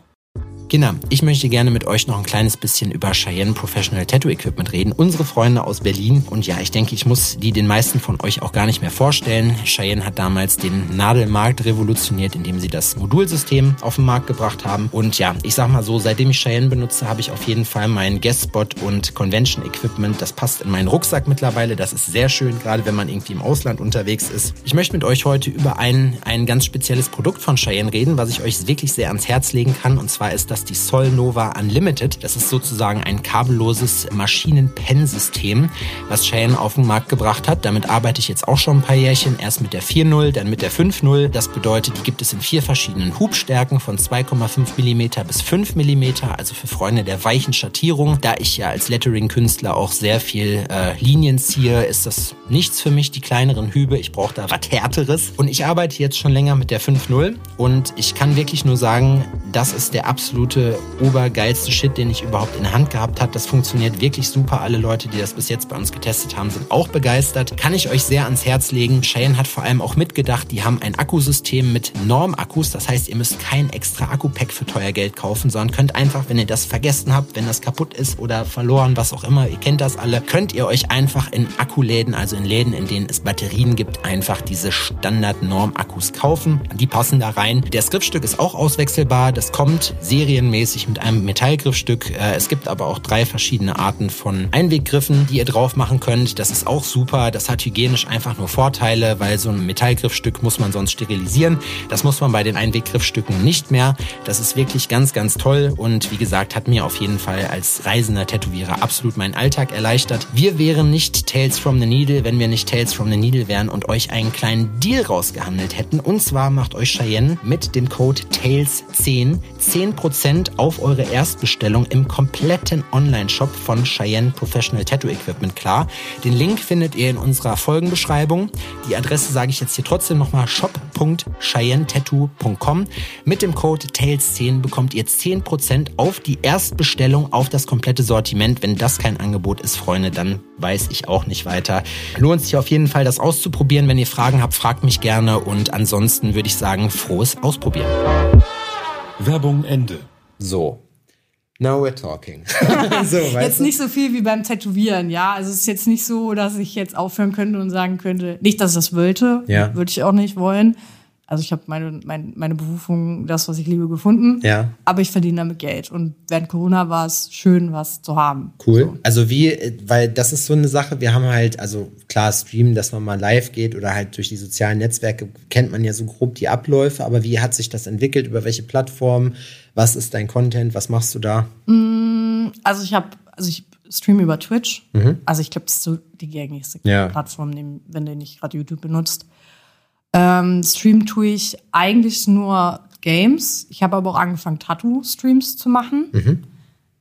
Kinder, ich möchte gerne mit euch noch ein kleines bisschen über Cheyenne Professional Tattoo Equipment reden. Unsere Freunde aus Berlin. Und ja, ich denke, ich muss die den meisten von euch auch gar nicht mehr vorstellen. Cheyenne hat damals den Nadelmarkt revolutioniert, indem sie das Modulsystem auf den Markt gebracht haben. Und ja, ich sag mal so, seitdem ich Cheyenne benutze, habe ich auf jeden Fall mein Guestspot und Convention Equipment. Das passt in meinen Rucksack mittlerweile. Das ist sehr schön, gerade wenn man irgendwie im Ausland unterwegs ist. Ich möchte mit euch heute über ein, ein ganz spezielles Produkt von Cheyenne reden, was ich euch wirklich sehr ans Herz legen kann. Und zwar ist das das die Solnova Unlimited. Das ist sozusagen ein kabelloses Maschinen-Pen-System, was Cheyenne auf den Markt gebracht hat. Damit arbeite ich jetzt auch schon ein paar Jährchen. Erst mit der 4.0, dann mit der 5.0. Das bedeutet, die gibt es in vier verschiedenen Hubstärken von 2,5 mm bis 5 mm. Also für Freunde der weichen Schattierung. Da ich ja als Lettering-Künstler auch sehr viel äh, Linien ziehe, ist das nichts für mich, die kleineren Hübe. Ich brauche da was Härteres. Und ich arbeite jetzt schon länger mit der 5.0 und ich kann wirklich nur sagen, das ist der absolute absolute obergeilste Shit, den ich überhaupt in der Hand gehabt habe. Das funktioniert wirklich super. Alle Leute, die das bis jetzt bei uns getestet haben, sind auch begeistert. Kann ich euch sehr ans Herz legen. Cheyenne hat vor allem auch mitgedacht, die haben ein Akkusystem mit Norm-Akkus. Das heißt, ihr müsst kein extra Akku-Pack für teuer Geld kaufen, sondern könnt einfach, wenn ihr das vergessen habt, wenn das kaputt ist oder verloren, was auch immer, ihr kennt das alle, könnt ihr euch einfach in Akkuläden, also in Läden, in denen es Batterien gibt, einfach diese Standard-Norm-Akkus kaufen. Die passen da rein. Der Skriptstück ist auch auswechselbar. Das kommt Serie serienmäßig mit einem Metallgriffstück. Äh, es gibt aber auch drei verschiedene Arten von Einweggriffen, die ihr drauf machen könnt. Das ist auch super. Das hat hygienisch einfach nur Vorteile, weil so ein Metallgriffstück muss man sonst sterilisieren. Das muss man bei den Einweggriffstücken nicht mehr. Das ist wirklich ganz, ganz toll und wie gesagt, hat mir auf jeden Fall als reisender Tätowierer absolut meinen Alltag erleichtert. Wir wären nicht Tales from the Needle, wenn wir nicht Tales from the Needle wären und euch einen kleinen Deal rausgehandelt hätten. Und zwar macht euch Cheyenne mit dem Code TALES10 10% Prozent auf eure Erstbestellung im kompletten Online-Shop von Cheyenne Professional Tattoo Equipment klar. Den Link findet ihr in unserer Folgenbeschreibung. Die Adresse sage ich jetzt hier trotzdem nochmal shop.cheyennetattoo.com. Mit dem Code TAILS10 bekommt ihr 10% auf die Erstbestellung auf das komplette Sortiment. Wenn das kein Angebot ist, Freunde, dann weiß ich auch nicht weiter. Lohnt sich auf jeden Fall, das auszuprobieren. Wenn ihr Fragen habt, fragt mich gerne und ansonsten würde ich sagen, frohes Ausprobieren. Werbung Ende. So. Now we're talking. (laughs) so, jetzt nicht so viel wie beim Tätowieren, ja. Also es ist jetzt nicht so, dass ich jetzt aufhören könnte und sagen könnte, nicht, dass ich das wollte, ja. würde ich auch nicht wollen. Also ich habe meine, meine, meine Berufung, das, was ich liebe, gefunden. Ja. Aber ich verdiene damit Geld. Und während Corona war es schön, was zu haben. Cool. So. Also wie, weil das ist so eine Sache, wir haben halt, also klar, streamen, dass man mal live geht oder halt durch die sozialen Netzwerke kennt man ja so grob die Abläufe, aber wie hat sich das entwickelt? Über welche Plattform? Was ist dein Content? Was machst du da? Mm, also ich habe, also ich streame über Twitch. Mhm. Also ich glaube, das ist so die gängigste ja. Plattform, wenn du nicht gerade YouTube benutzt. Ähm, Stream tue ich eigentlich nur Games. Ich habe aber auch angefangen, Tattoo-Streams zu machen. Mhm.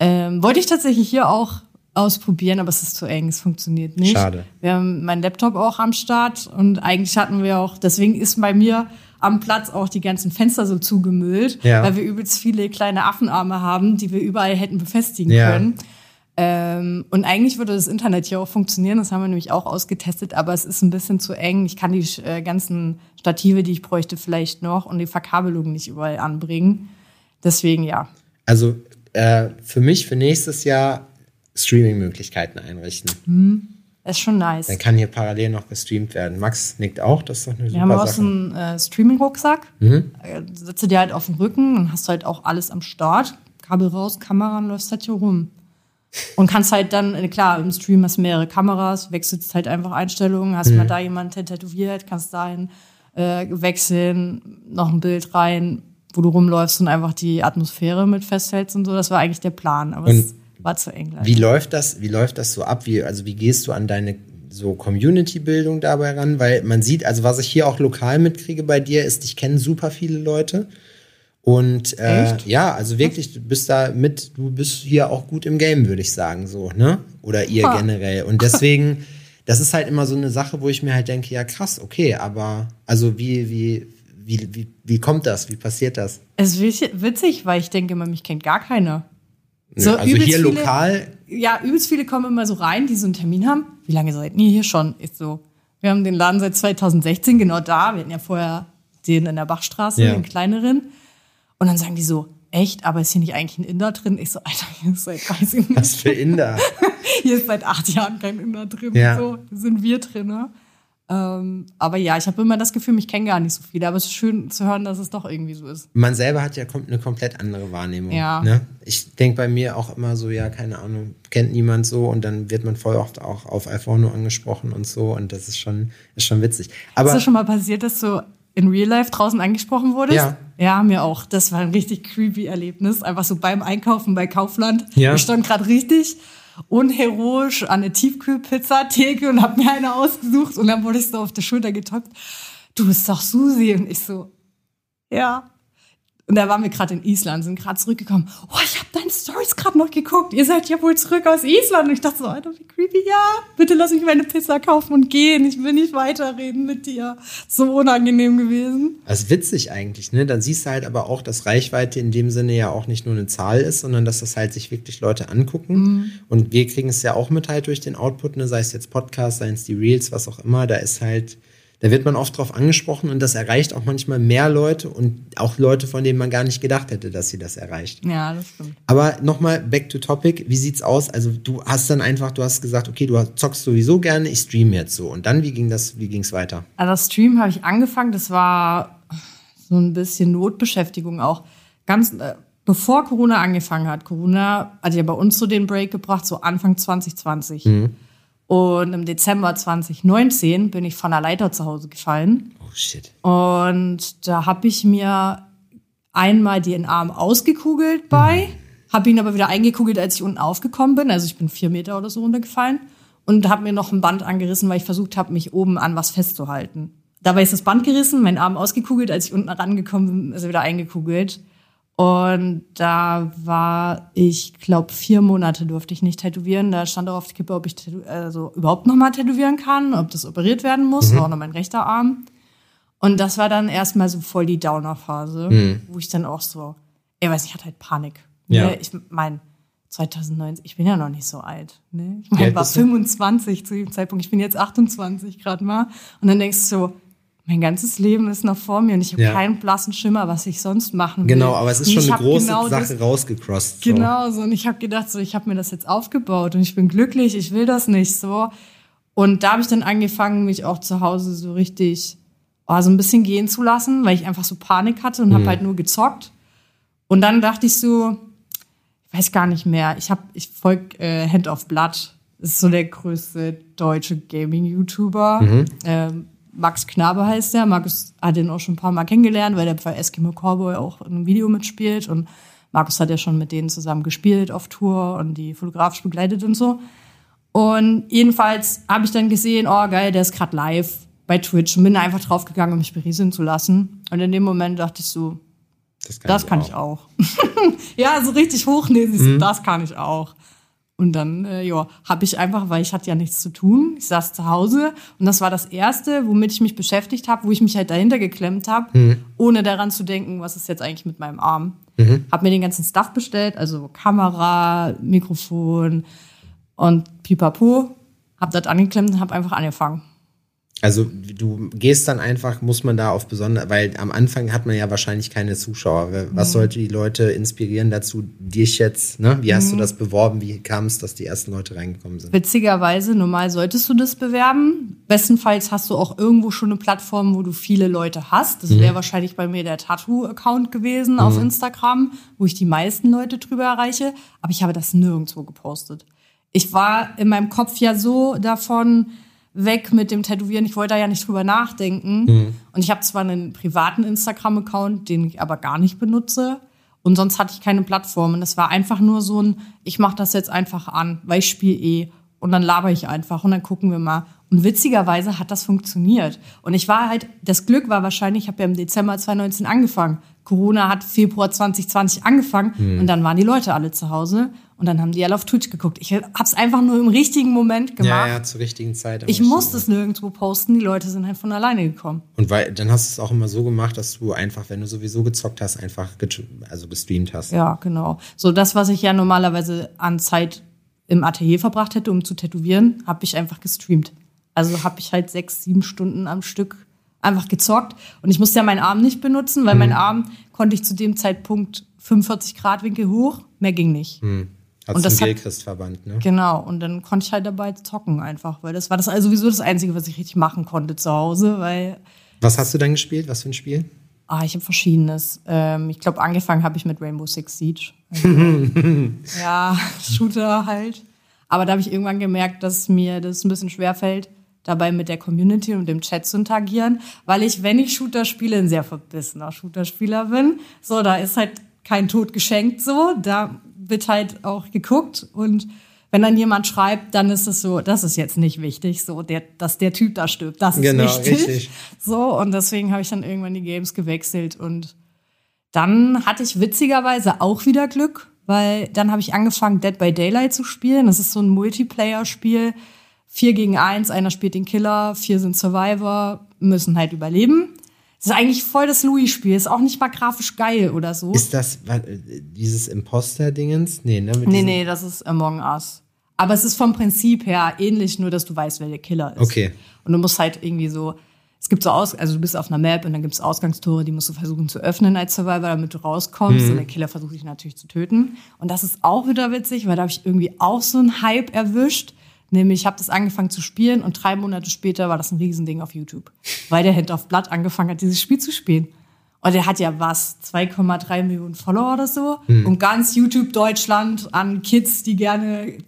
Ähm, wollte ich tatsächlich hier auch ausprobieren, aber es ist zu eng, es funktioniert nicht. Schade. Wir haben meinen Laptop auch am Start und eigentlich hatten wir auch, deswegen ist bei mir am Platz auch die ganzen Fenster so zugemüllt, ja. weil wir übelst viele kleine Affenarme haben, die wir überall hätten befestigen ja. können. Ähm, und eigentlich würde das Internet hier auch funktionieren, das haben wir nämlich auch ausgetestet, aber es ist ein bisschen zu eng. Ich kann die äh, ganzen Stative, die ich bräuchte, vielleicht noch und die Verkabelung nicht überall anbringen. Deswegen ja. Also äh, für mich für nächstes Jahr Streaming-Möglichkeiten einrichten. Mhm. ist schon nice. Dann kann hier parallel noch gestreamt werden. Max nickt auch, das ist doch eine Wir super haben auch so einen äh, Streaming-Rucksack. Mhm. Äh, setze dir halt auf den Rücken, dann hast halt auch alles am Start. Kabel raus, Kamera, und läufst halt hier rum. Und kannst halt dann, äh, klar, im Stream hast du mehrere Kameras, wechselst halt einfach Einstellungen, hast mhm. mal da jemanden tätowiert, kannst dahin äh, wechseln, noch ein Bild rein, wo du rumläufst und einfach die Atmosphäre mit festhältst und so. Das war eigentlich der Plan, aber und es war zu eng. Wie läuft das, wie läuft das so ab? Wie, also wie gehst du an deine so Community-Bildung dabei ran? Weil man sieht, also was ich hier auch lokal mitkriege bei dir, ist, ich kenne super viele Leute. Und äh, ja, also wirklich, du bist da mit, du bist hier auch gut im Game, würde ich sagen, so, ne? Oder ihr ha. generell. Und deswegen, das ist halt immer so eine Sache, wo ich mir halt denke, ja krass, okay, aber also wie, wie, wie, wie, wie kommt das? Wie passiert das? Es ist witzig, weil ich denke immer, mich kennt gar keiner. So, also hier viele, lokal? Ja, übelst viele kommen immer so rein, die so einen Termin haben. Wie lange seid ihr hier schon? Ist so. Wir haben den Laden seit 2016 genau da. Wir hatten ja vorher den in der Bachstraße, ja. den kleineren. Und dann sagen die so, echt, aber ist hier nicht eigentlich ein Inder drin? Ich so, Alter, hier ist seit, weiß ich nicht. Was für Inder? hier ist seit acht Jahren kein Inder drin. Ja. So sind wir drin. Ne? Ähm, aber ja, ich habe immer das Gefühl, mich kennen gar nicht so viele. Aber es ist schön zu hören, dass es doch irgendwie so ist. Man selber hat ja eine komplett andere Wahrnehmung. Ja. Ne? Ich denke bei mir auch immer so, ja, keine Ahnung, kennt niemand so und dann wird man voll oft auch auf iPhone nur angesprochen und so und das ist schon, ist schon witzig. Aber ist das schon mal passiert, dass du in Real Life draußen angesprochen wurdest? Ja. Ja, mir auch. Das war ein richtig creepy Erlebnis. Einfach so beim Einkaufen bei Kaufland. Ja. Ich stand gerade richtig unheroisch an der Tiefkühlpizzatheke und hab mir eine ausgesucht und dann wurde ich so auf der Schulter getoppt. Du bist doch Susi. Und ich so, ja. Und da waren wir gerade in Island, sind gerade zurückgekommen. Oh, ich habe deine Stories gerade noch geguckt. Ihr seid ja wohl zurück aus Island. Und ich dachte so, Alter, wie creepy. Ja, bitte lass mich meine Pizza kaufen und gehen. Ich will nicht weiterreden mit dir. So unangenehm gewesen. Das ist witzig eigentlich, ne? Dann siehst du halt aber auch, dass Reichweite in dem Sinne ja auch nicht nur eine Zahl ist, sondern dass das halt sich wirklich Leute angucken. Und wir kriegen es ja auch mit halt durch den Output, ne? Sei es jetzt Podcast, sei es die Reels, was auch immer. Da ist halt, da wird man oft drauf angesprochen und das erreicht auch manchmal mehr Leute und auch Leute, von denen man gar nicht gedacht hätte, dass sie das erreicht. Ja, das stimmt. Aber nochmal back to topic. Wie sieht's aus? Also du hast dann einfach, du hast gesagt, okay, du zockst sowieso gerne, ich stream jetzt so. Und dann, wie ging das, wie ging's weiter? Also das Stream habe ich angefangen, das war so ein bisschen Notbeschäftigung auch. Ganz äh, bevor Corona angefangen hat. Corona hat ja bei uns so den Break gebracht, so Anfang 2020. Und im Dezember 2019 bin ich von der Leiter zu Hause gefallen. Oh shit. Und da habe ich mir einmal den Arm ausgekugelt bei, habe ihn aber wieder eingekugelt, als ich unten aufgekommen bin. Also ich bin vier Meter oder so runtergefallen und habe mir noch ein Band angerissen, weil ich versucht habe, mich oben an was festzuhalten. Dabei ist das Band gerissen, mein Arm ausgekugelt, als ich unten rangekommen bin, ist er wieder eingekugelt. Und da war ich, glaube vier Monate durfte ich nicht tätowieren. Da stand auch auf der Kippe, ob ich also überhaupt noch mal tätowieren kann, ob das operiert werden muss, war auch noch mein rechter Arm. Und das war dann erstmal so voll die Downer-Phase, wo ich dann auch so, ey, weiß nicht, ich hatte halt Panik. Ja. Ne? Ich mein 2019, ich bin ja noch nicht so alt. Ne? Ich mein, war bist du? 25 zu dem Zeitpunkt. Ich bin jetzt 28 gerade mal. Und dann denkst du so, mein ganzes Leben ist noch vor mir und ich habe Ja. keinen blassen Schimmer, was ich sonst machen will. Genau, aber es ist schon eine große genau Sache das- rausgecrossed. So. Genau so. Und ich habe gedacht, so, ich habe mir das jetzt aufgebaut und ich bin glücklich, ich will das nicht so. Und da habe ich dann angefangen, mich auch zu Hause so richtig oh, so ein bisschen gehen zu lassen, weil ich einfach so Panik hatte und hab habe halt nur gezockt. Und dann dachte ich so, ich weiß gar nicht mehr, ich habe, ich folge äh, Hand of Blood. Das ist so der größte deutsche Gaming-YouTuber. Ähm, Max Knabe heißt der. Markus hat den auch schon ein paar Mal kennengelernt, weil der bei Eskimo Cowboy auch in einem Video mitspielt. Und Markus hat ja schon mit denen zusammen gespielt auf Tour und die fotografisch begleitet und so. Und jedenfalls habe ich dann gesehen, oh geil, der ist gerade live bei Twitch und bin einfach draufgegangen, um mich berieseln zu lassen. Und in dem Moment dachte ich so, Das kann, das kann ich auch. (laughs) ja, so richtig hochnäsig, so, das kann ich auch. Und dann, äh, ja, habe ich einfach, weil ich hatte ja nichts zu tun, ich saß zu Hause. Und das war das Erste, womit ich mich beschäftigt habe, wo ich mich halt dahinter geklemmt habe, ohne daran zu denken, was ist jetzt eigentlich mit meinem Arm. Hab mir den ganzen Stuff bestellt, also Kamera, Mikrofon und pipapo, hab das angeklemmt und hab einfach angefangen. Also du gehst dann einfach, muss man da auf besonders, weil am Anfang hat man ja wahrscheinlich keine Zuschauer. Was sollte die Leute inspirieren dazu, dich jetzt, ne? Wie hast du das beworben? Wie kam es, dass die ersten Leute reingekommen sind? Witzigerweise, normal solltest du das bewerben. Bestenfalls hast du auch irgendwo schon eine Plattform, wo du viele Leute hast. Das wäre wahrscheinlich bei mir der Tattoo-Account gewesen auf Instagram, wo ich die meisten Leute drüber erreiche. Aber ich habe das nirgendwo gepostet. Ich war in meinem Kopf ja so davon weg mit dem Tätowieren. Ich wollte da ja nicht drüber nachdenken. Und ich habe zwar einen privaten Instagram-Account, den ich aber gar nicht benutze. Und sonst hatte ich keine Plattform. Und es war einfach nur so ein, ich mache das jetzt einfach an, weil ich spiele eh. Und dann laber ich einfach und dann gucken wir mal. Und witzigerweise hat das funktioniert. Und ich war halt, das Glück war wahrscheinlich, ich habe ja im Dezember 2019 angefangen. Corona hat Februar 2020 angefangen und dann waren die Leute alle zu Hause und dann haben die alle auf Twitch geguckt. Ich hab's einfach nur im richtigen Moment gemacht. Ja, ja, zur richtigen Zeit. Ich musste es nirgendwo posten, die Leute sind halt von alleine gekommen. Und weil, dann hast du es auch immer so gemacht, dass du einfach, wenn du sowieso gezockt hast, einfach also gestreamt hast. Ja, genau. So das, was ich ja normalerweise an Zeit im Atelier verbracht hätte, um zu tätowieren, habe ich einfach gestreamt. Also habe ich halt sechs, sieben Stunden am Stück einfach gezockt. Und ich musste ja meinen Arm nicht benutzen, weil mein Arm konnte ich zu dem Zeitpunkt 45 Grad Winkel hoch, mehr ging nicht. Hm. Hat's Und das Gilchrist-Verband, ne? Genau, und dann konnte ich halt dabei zocken einfach, weil das war das also sowieso das Einzige, was ich richtig machen konnte zu Hause, weil Was hast du dann gespielt? Was für ein Spiel? ah, ich habe verschiedenes. Ähm, ich glaube, angefangen habe ich mit Rainbow Six Siege. Also, (laughs) ja, Shooter halt. Aber da habe ich irgendwann gemerkt, dass mir das ein bisschen schwer fällt, dabei mit der Community und dem Chat zu interagieren, weil ich, wenn ich Shooter spiele, ein sehr verbissener Shooter-Spieler bin. So, da ist halt kein Tod geschenkt so, da wird halt auch geguckt und wenn dann jemand schreibt, dann ist es so, das ist jetzt nicht wichtig, so, der, dass der Typ da stirbt, das ist Genau, wichtig. richtig. (laughs) So, und deswegen habe ich dann irgendwann die Games gewechselt und dann hatte ich witzigerweise auch wieder Glück, weil dann habe ich angefangen, Dead by Daylight zu spielen. Das ist so ein Multiplayer-Spiel. Vier gegen eins, einer spielt den Killer, vier sind Survivor, müssen halt überleben. Das ist eigentlich voll das Louis-Spiel, ist auch nicht mal grafisch geil oder so. Ist das äh, dieses Imposter-Dingens? Nee, ne? Nee, nee, das ist Among Us. Aber es ist vom Prinzip her ähnlich, nur dass du weißt, wer der Killer ist. Okay. Und du musst halt irgendwie so, es gibt so aus, also du bist auf einer Map und dann gibt es Ausgangstore, die musst du versuchen zu öffnen als Survivor, damit du rauskommst. Mhm. Und der Killer versucht dich natürlich zu töten. Und das ist auch wieder witzig, weil da habe ich irgendwie auch so einen Hype erwischt. Nämlich, ich habe das angefangen zu spielen und drei Monate später war das ein Riesending auf YouTube. Weil der Hand of Blood angefangen hat, dieses Spiel zu spielen. Und der hat ja was, 2,3 Millionen Follower oder so. Hm. Und ganz YouTube Deutschland an Kids, die gerne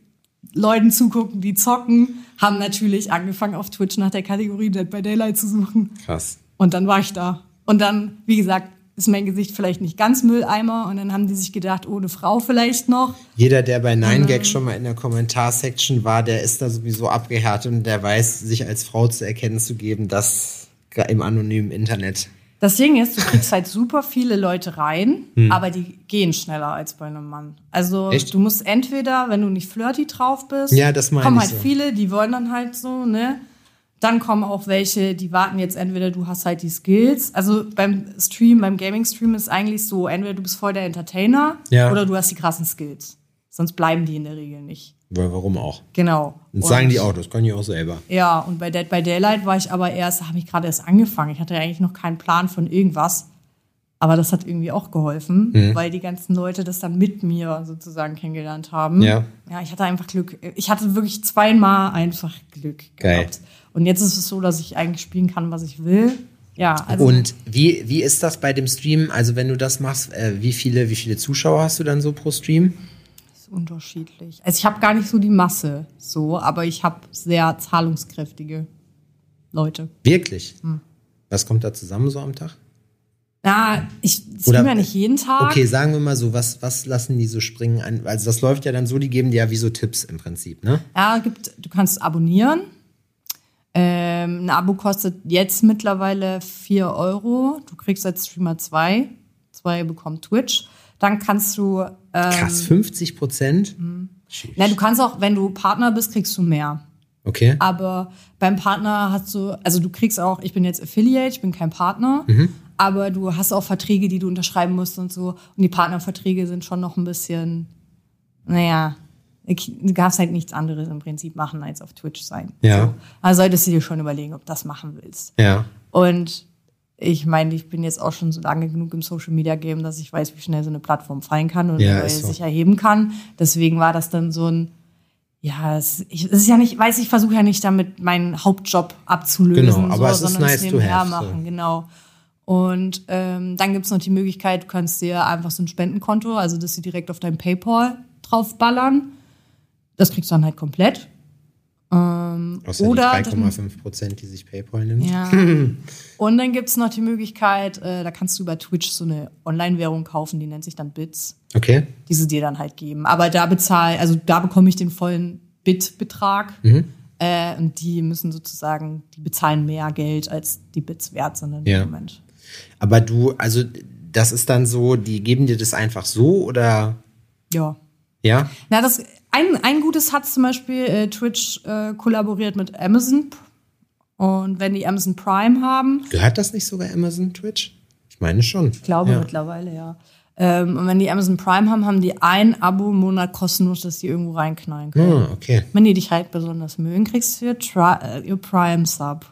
Leuten zugucken, die zocken, haben natürlich angefangen auf Twitch nach der Kategorie Dead by Daylight zu suchen. Krass. Und dann war ich da. Und dann, wie gesagt, ist mein Gesicht vielleicht nicht ganz Mülleimer. Und dann haben die sich gedacht, oh, eine Frau vielleicht noch. Jeder, der bei Mhm. 9gag schon mal in der Kommentarsection war, der ist da sowieso abgehärtet und der weiß, sich als Frau zu erkennen zu geben, das im anonymen Internet. Das Ding ist, du kriegst halt super viele Leute rein, aber die gehen schneller als bei einem Mann. Also Echt? du musst entweder, wenn du nicht flirty drauf bist, Ja, kommen halt so. viele, die wollen dann halt so, ne? Dann kommen auch welche, die warten jetzt entweder du hast halt die Skills. Also beim Stream, beim Gaming-Stream ist eigentlich so, entweder du bist voll der Entertainer Ja. oder du hast die krassen Skills. Sonst bleiben die in der Regel nicht. Weil, warum auch? Genau. Und sagen die auch, das kann ich auch selber. Ja, und bei Dead by Daylight war ich aber erst, habe ich gerade erst angefangen. Ich hatte ja eigentlich noch keinen Plan von irgendwas. Aber das hat irgendwie auch geholfen, Mhm. weil die ganzen Leute das dann mit mir sozusagen kennengelernt haben. Ja. Ja, ich hatte einfach Glück. Ich hatte wirklich zweimal einfach Glück Geil. gehabt. Und jetzt ist es so, dass ich eigentlich spielen kann, was ich will. Ja, also Und wie, wie ist das bei dem Stream? Also wenn du das machst, äh, wie viele, wie viele Zuschauer hast du dann so pro Stream? ist unterschiedlich. Also ich habe gar nicht so die Masse so, aber ich habe sehr zahlungskräftige Leute. Wirklich? Hm. Was kommt da zusammen so am Tag? Ja, ich streame ja nicht jeden Tag. Okay, sagen wir mal so, was, was lassen die so springen? Also das läuft ja dann so, die geben dir ja wie so Tipps im Prinzip, ne? Ja, gibt, du kannst abonnieren. Ähm, ein Abo kostet jetzt mittlerweile 4 Euro. Du kriegst als Streamer zwei. Zwei bekommt Twitch. Dann kannst du, ähm, Krass, 50 Prozent? na, du kannst auch, wenn du Partner bist, kriegst du mehr. Okay. Aber beim Partner hast du, also du kriegst auch, ich bin jetzt Affiliate, ich bin kein Partner, aber du hast auch Verträge, die du unterschreiben musst und so. Und die Partnerverträge sind schon noch ein bisschen, naja, du darfst halt nichts anderes im Prinzip machen, als auf Twitch sein. Ja. So. Also solltest du dir schon überlegen, ob du das machen willst. Ja. Und ich meine, ich bin jetzt auch schon so lange genug im Social Media Game, dass ich weiß, wie schnell so eine Plattform fallen kann und Ja, so. sich erheben kann. Deswegen war das dann so ein, ja, es, ich, es ist ja nicht, weiß ich versuche ja nicht damit meinen Hauptjob abzulösen, Genau, aber so, es ist sondern nice to nebenher have, so. machen, genau. Und ähm, dann gibt's noch die Möglichkeit, du kannst dir einfach so ein Spendenkonto, also dass sie direkt auf dein PayPal draufballern. Das kriegst du dann halt komplett. Ähm, Außer oder die dann- 3,5 Prozent, die sich PayPal nimmt. ja. (laughs) Und dann gibt's noch die Möglichkeit, äh, da kannst du über Twitch so eine Online-Währung kaufen, die nennt sich dann Bits, Okay. die sie dir dann halt geben. Aber da bezahl, also da bekomme ich den vollen Bit-Betrag. Mhm. Äh, und die müssen sozusagen, die bezahlen mehr Geld, als die Bits wert sind in Ja. Moment. Aber du, also das ist dann so, die geben dir das einfach so oder Ja. ja? Na, das ein, ein gutes hat zum Beispiel äh, Twitch äh, kollaboriert mit Amazon. Und wenn die Amazon Prime haben, Gehört das nicht sogar Amazon Twitch? Ich meine schon. Ich glaube ja. mittlerweile, ja. Ähm, und wenn die Amazon Prime haben, haben die ein Abo im Monat kostenlos, dass die irgendwo reinknallen können. Ah, okay. Wenn die dich halt besonders mögen, kriegst du ihr, Tri äh, ihr Prime Sub.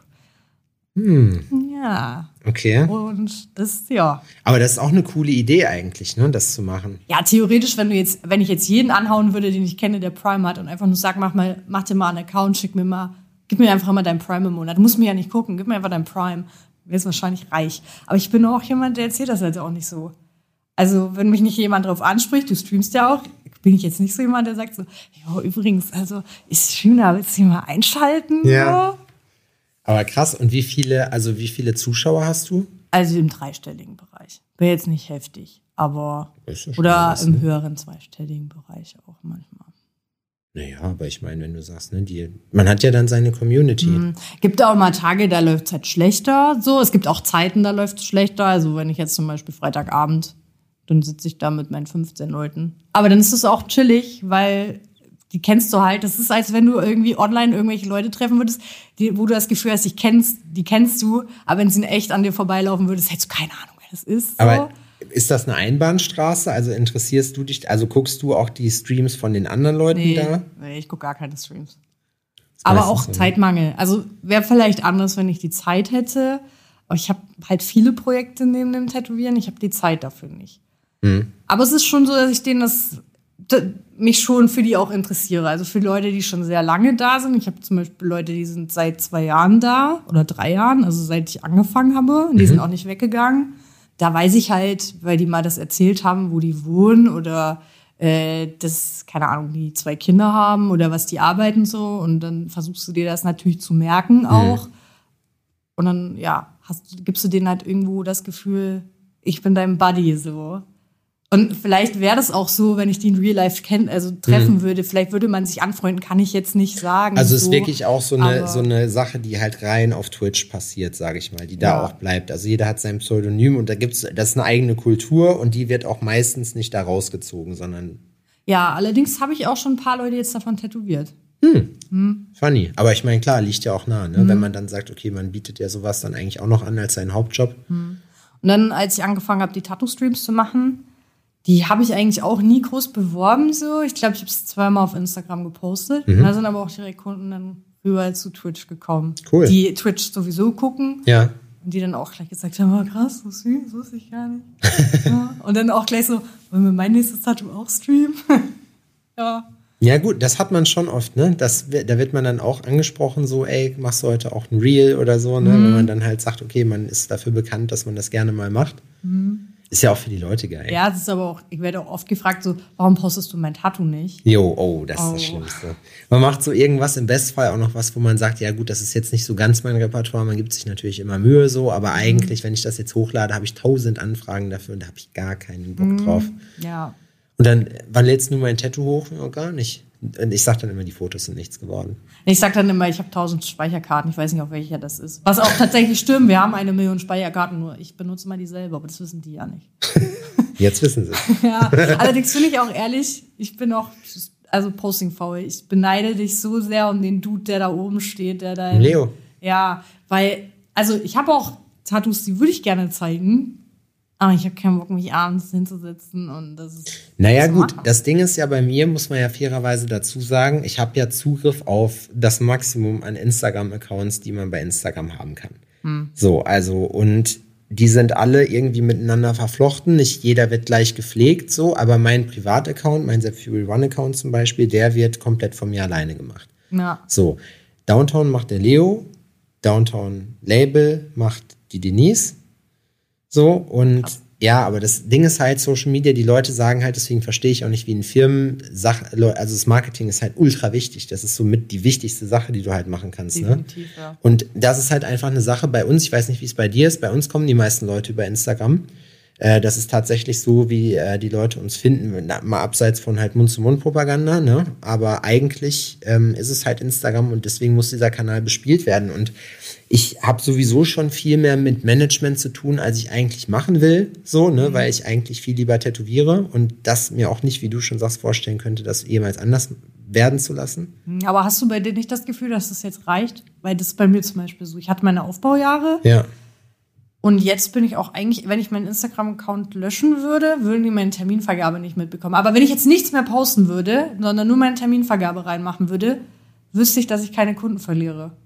Ja. Okay. Und das, ja. Aber das ist auch eine coole Idee eigentlich, ne, das zu machen. Ja, theoretisch, wenn du jetzt, wenn ich jetzt jeden anhauen würde, den ich kenne, der Prime hat und einfach nur sag, mach mal, mach dir mal einen Account, schick mir mal, gib mir einfach mal dein Prime im Monat. Du musst mir ja nicht gucken, gib mir einfach dein Prime. Wär's wahrscheinlich reich. Aber ich bin auch jemand, der erzählt das halt auch nicht so. Also, wenn mich nicht jemand drauf anspricht, du streamst ja auch, bin ich jetzt nicht so jemand, der sagt so, ja, übrigens, also, ich stream da, willst du dich mal einschalten? Ja. So? Aber krass, und wie viele, also wie viele Zuschauer hast du? Also im dreistelligen Bereich. Wäre jetzt nicht heftig, aber ja oder was, im ne? höheren zweistelligen Bereich auch manchmal. Naja, aber ich meine, wenn du sagst, ne, die, man hat ja dann seine Community. Mhm. Gibt auch mal Tage, da läuft es halt schlechter. So, es gibt auch Zeiten, da läuft es schlechter. Also wenn ich jetzt zum Beispiel Freitagabend, dann sitze ich da mit meinen 15 Leuten. Aber dann ist es auch chillig, weil die kennst du halt. Das ist, als wenn du irgendwie online irgendwelche Leute treffen würdest, die, wo du das Gefühl hast, die kennst, die kennst du, aber wenn sie in echt an dir vorbeilaufen würdest, hättest du keine Ahnung, wer das ist. So. Aber ist das eine Einbahnstraße? Also interessierst du dich, also guckst du auch die Streams von den anderen Leuten nee, da? nee, ich gucke gar keine Streams. Aber auch so. Zeitmangel. Also wäre vielleicht anders, wenn ich die Zeit hätte. Aber ich habe halt viele Projekte neben dem Tätowieren. Ich habe die Zeit dafür nicht. Hm. Aber es ist schon so, dass ich denen das mich schon für die auch interessiere. Also für Leute, die schon sehr lange da sind. Ich habe zum Beispiel Leute, die sind seit zwei Jahren da oder drei Jahren, also seit ich angefangen habe. Und die sind auch nicht weggegangen. Da weiß ich halt, weil die mal das erzählt haben, wo die wohnen oder äh, das, keine Ahnung, die zwei Kinder haben oder was die arbeiten so. Und dann versuchst du dir das natürlich zu merken auch. Und dann, ja, hast, gibst du denen halt irgendwo das Gefühl, ich bin dein Buddy so. Und vielleicht wäre das auch so, wenn ich die in Real Life kennen, also treffen würde. Vielleicht würde man sich anfreunden, kann ich jetzt nicht sagen. Mhm. Also es so. ist wirklich auch so eine, so eine Sache, die halt rein auf Twitch passiert, sage ich mal, die da Ja. auch bleibt. Also jeder hat sein Pseudonym und da gibt's, das ist eine eigene Kultur und die wird auch meistens nicht da rausgezogen, sondern Ja, allerdings habe ich auch schon ein paar Leute jetzt davon tätowiert. funny. Aber ich meine, klar, liegt ja auch nah, ne? Mhm. Wenn man dann sagt, okay, man bietet ja sowas dann eigentlich auch noch an als seinen Hauptjob. Und dann, als ich angefangen habe, die Tattoo-Streams zu machen, die habe ich eigentlich auch nie groß beworben. So, ich glaube, ich habe es zweimal auf Instagram gepostet. Mhm. Da sind aber auch direkt Kunden dann rüber zu Twitch gekommen. Cool. Die Twitch sowieso gucken Ja. und die dann auch gleich gesagt haben, oh, krass, so süß, wusste ich gar nicht. (laughs) ja. Und dann auch gleich so, wollen wir mein nächstes Tattoo auch streamen? (laughs) ja. Ja gut, das hat man schon oft, ne? Das, da wird man dann auch angesprochen, so, ey, machst du heute auch ein Reel oder so, ne? Mhm. Wenn man dann halt sagt, okay, man ist dafür bekannt, dass man das gerne mal macht. Ist ja auch für die Leute geil. Mhm. Ja, es ist aber auch, ich werde auch oft gefragt, so, warum postest du mein Tattoo nicht? Jo, oh, das ist Oh. das Schlimmste. Man macht so irgendwas, im Bestfall auch noch was, wo man sagt, ja gut, das ist jetzt nicht so ganz mein Repertoire, man gibt sich natürlich immer Mühe so, aber eigentlich, wenn ich das jetzt hochlade, habe ich tausend Anfragen dafür und da habe ich gar keinen Bock drauf. Ja. Und dann, wann lädst du mein Tattoo hoch? Oh, gar nicht. Und ich sag dann immer, die Fotos sind nichts geworden. Ich sag dann immer, ich habe tausend Speicherkarten, ich weiß nicht, auf welcher das ist. Was auch tatsächlich stimmt, wir haben eine Million Speicherkarten, nur ich benutze mal dieselbe, aber das wissen die ja nicht. (laughs) Jetzt wissen sie. (laughs) Ja, allerdings finde ich auch ehrlich, ich bin auch, also posting faul. Ich beneide dich so sehr um den Dude, der da oben steht, der da. Leo. Ja, weil, also ich habe auch Tattoos, die würde ich gerne zeigen, aber ich habe keinen Bock, mich abends hinzusetzen und das ist. Naja zu gut, machen. das Ding ist ja bei mir, muss man ja fairerweise dazu sagen, ich habe ja Zugriff auf das Maximum an Instagram-Accounts, die man bei Instagram haben kann. So, also und die sind alle irgendwie miteinander verflochten. Nicht jeder wird gleich gepflegt, so, aber mein Privataccount, mein Zep Fury One-Account zum Beispiel, der wird komplett von mir alleine gemacht. Ja. So, Downtown macht der Leo, Downtown Label macht die Denise. So, und ja, aber das Ding ist halt Social Media, die Leute sagen halt, deswegen verstehe ich auch nicht, wie in Firmen, Sach also das Marketing ist halt ultra wichtig. Das ist somit die wichtigste Sache, die du halt machen kannst. Ne? Ja. Und das ist halt einfach eine Sache bei uns. Ich weiß nicht, wie es bei dir ist. Bei uns kommen die meisten Leute über Instagram. Äh, das ist tatsächlich so, wie äh, die Leute uns finden, na, mal abseits von halt Mund-zu-Mund-Propaganda. Ne? Aber eigentlich ähm, ist es halt Instagram und deswegen muss dieser Kanal bespielt werden. Und ich habe sowieso schon viel mehr mit Management zu tun, als ich eigentlich machen will, so, ne, weil ich eigentlich viel lieber tätowiere und das mir auch nicht, wie du schon sagst, vorstellen könnte, das jemals anders werden zu lassen. Aber hast du bei dir nicht das Gefühl, dass das jetzt reicht? Weil das ist bei mir zum Beispiel so. Ich hatte meine Aufbaujahre Ja. Und jetzt bin ich auch eigentlich, wenn ich meinen Instagram-Account löschen würde, würden die meine Terminvergabe nicht mitbekommen. Aber wenn ich jetzt nichts mehr posten würde, sondern nur meine Terminvergabe reinmachen würde, wüsste ich, dass ich keine Kunden verliere.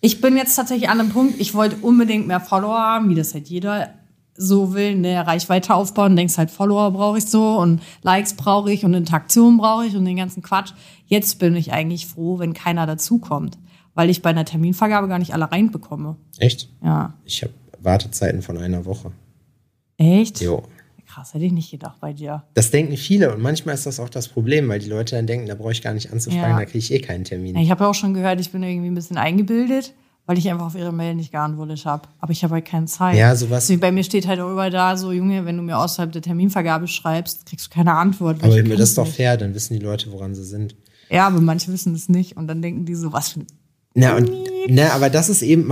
Ich bin jetzt tatsächlich an einem Punkt, ich wollte unbedingt mehr Follower haben, wie das halt jeder so will, ne, Reichweite aufbauen, denkst halt, Follower brauche ich so und Likes brauche ich und Interaktion brauche ich und den ganzen Quatsch. Jetzt bin ich eigentlich froh, wenn keiner dazukommt, weil ich bei einer Terminvergabe gar nicht alle reinbekomme. Echt? Ja. Ich habe Wartezeiten von einer Woche. Echt? Jo. Krass, hätte ich nicht gedacht bei dir. Das denken viele und manchmal ist das auch das Problem, weil die Leute dann denken, da brauche ich gar nicht anzufragen, Ja. da kriege ich eh keinen Termin. Ich habe ja auch schon gehört, ich bin irgendwie ein bisschen eingebildet, weil ich einfach auf ihre Mail nicht geantwortet habe. Aber ich habe halt keine Zeit. Ja, sowas- Deswegen bei mir steht halt auch überall da, so Junge, wenn du mir außerhalb der Terminvergabe schreibst, kriegst du keine Antwort. Aber ich das ist doch fair, dann wissen die Leute, woran sie sind. Ja, aber manche wissen es nicht und dann denken die so, was für ein Na, und, na, aber das ist eben,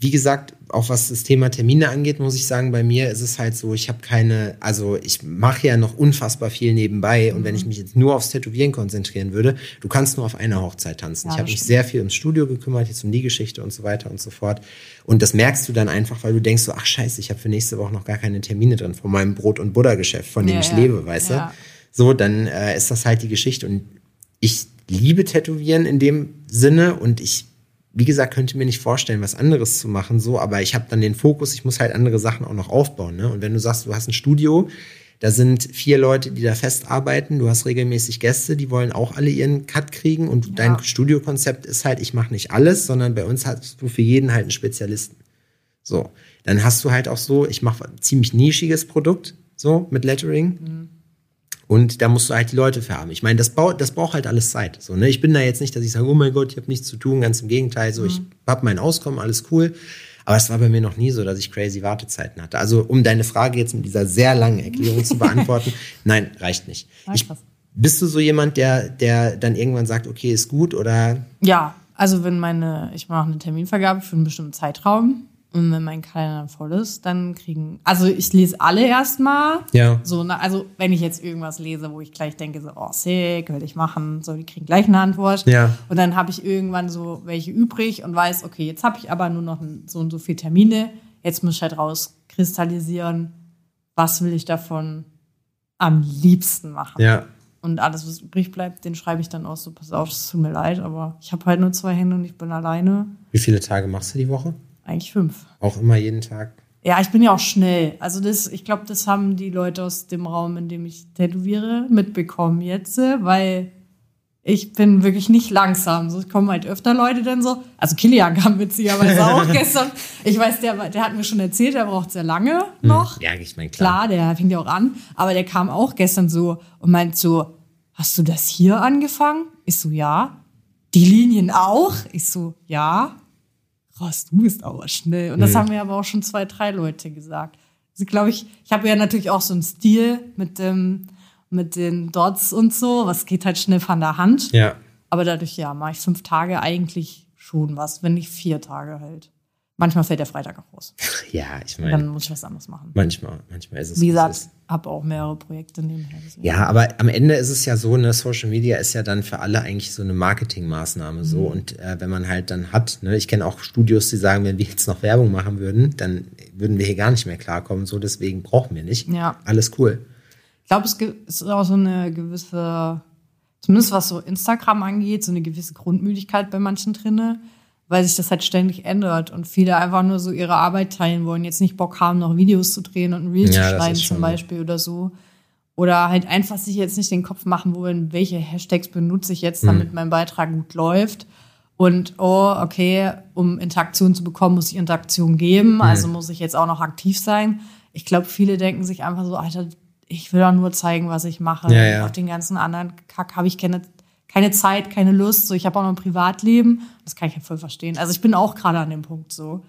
wie gesagt, auch was das Thema Termine angeht, muss ich sagen, bei mir ist es halt so, ich habe keine, also ich mache ja noch unfassbar viel nebenbei und wenn ich mich jetzt nur aufs Tätowieren konzentrieren würde, du kannst nur auf einer Hochzeit tanzen. Ja, ich habe mich sehr viel ums Studio gekümmert, jetzt um die Geschichte und so weiter und so fort. Und das merkst du dann einfach, weil du denkst so, ach scheiße, ich habe für nächste Woche noch gar keine Termine drin von meinem Brot- und Buttergeschäft, von dem Ja, ich ja. lebe, weißt du? So, dann äh, ist das halt die Geschichte. Und ich liebe Tätowieren in dem Sinne und ich, wie gesagt, könnte mir nicht vorstellen, was anderes zu machen, so, aber ich habe dann den Fokus, ich muss halt andere Sachen auch noch aufbauen. Ne? Und wenn du sagst, du hast ein Studio, da sind vier Leute, die da fest arbeiten, du hast regelmäßig Gäste, die wollen auch alle ihren Cut kriegen und dein Studiokonzept ist halt, ich mache nicht alles, sondern bei uns hast du für jeden halt einen Spezialisten. So, dann hast du halt auch so, ich mache ein ziemlich nischiges Produkt, so mit Lettering. Und da musst du halt die Leute für haben. Ich meine, das, baut, das braucht halt alles Zeit. So, ne? Ich bin da jetzt nicht, dass ich sage, oh mein Gott, ich habe nichts zu tun, ganz im Gegenteil. So, ich habe mein Auskommen, alles cool. Aber es war bei mir noch nie so, dass ich crazy Wartezeiten hatte. Also, um deine Frage jetzt mit dieser sehr langen Erklärung zu (laughs) beantworten, nein, reicht nicht. Ah, Ich, bist du so jemand, der, der dann irgendwann sagt, okay, ist gut oder Ja, also wenn meine, ich mache eine Terminvergabe für einen bestimmten Zeitraum und wenn mein Kalender voll ist, dann kriegen, also ich lese alle erstmal. Ja. So, na, also wenn ich jetzt irgendwas lese, wo ich gleich denke, so, oh, sick, will ich machen, so, die kriegen gleich eine Antwort. Ja. Und dann habe ich irgendwann so welche übrig und weiß, okay, jetzt habe ich aber nur noch so und so viele Termine. Jetzt muss ich halt rauskristallisieren, was will ich davon am liebsten machen. Ja. Und alles, was übrig bleibt, den schreibe ich dann aus. So, pass auf, es tut mir leid, aber ich habe halt nur zwei Hände und ich bin alleine. Wie viele Tage machst du die Woche? Eigentlich fünf. Auch immer jeden Tag? Ja, ich bin ja auch schnell. Also das, ich glaube, das haben die Leute aus dem Raum, in dem ich tätowiere, mitbekommen jetzt, weil ich bin wirklich nicht langsam. So, es kommen halt öfter Leute dann so. Also Kilian kam witzigerweise auch (laughs) gestern. Ich weiß, der, der hat mir schon erzählt, der braucht sehr lange noch. Ja, ich meine, klar. Klar, der fing ja auch an, aber der kam auch gestern so und meint so, hast du das hier angefangen? Ich so, ja. Die Linien auch? Ich so, ja. Krass, du bist aber schnell. Und das haben mir aber auch schon zwei, drei Leute gesagt. Also glaube ich, ich habe ja natürlich auch so einen Stil mit dem, mit den Dots und so, was geht halt schnell von der Hand. Ja. Aber dadurch, ja, mache ich fünf Tage eigentlich schon was, wenn nicht vier Tage halt. Manchmal fällt der Freitag auch raus. (laughs) Ja, ich Dann meine, muss ich was anderes machen. manchmal, manchmal ist es. Wie es gesagt, habe auch mehrere Projekte nebenher. deswegen. Ja, aber am Ende ist es ja so, ne, Social Media ist ja dann für alle eigentlich so eine Marketingmaßnahme so. Mhm. Und äh, wenn man halt dann hat, ne, ich kenne auch Studios, die sagen, wenn wir jetzt noch Werbung machen würden, dann würden wir hier gar nicht mehr klarkommen. So, deswegen brauchen wir nicht. Ja. Alles cool. Ich glaube, es gibt- ist auch so eine gewisse, zumindest was so Instagram angeht, so eine gewisse Grundmüdigkeit bei manchen drinne, weil sich das halt ständig ändert und viele einfach nur so ihre Arbeit teilen wollen, jetzt nicht Bock haben, noch Videos zu drehen und ein Reel Ja, zu schneiden schon zum. Beispiel oder so. Oder halt einfach sich jetzt nicht den Kopf machen wollen, welche Hashtags benutze ich jetzt, damit mein Beitrag gut läuft. Und, oh, okay, um Interaktion zu bekommen, muss ich Interaktion geben, also muss ich jetzt auch noch aktiv sein. Ich glaube, viele denken sich einfach so, Alter, ich will doch nur zeigen, was ich mache. Ja, ja. Auf den ganzen anderen Kack habe ich keine, keine Zeit, keine Lust. So, ich habe auch noch ein Privatleben. Das kann ich ja voll verstehen. Also ich bin auch gerade an dem Punkt so.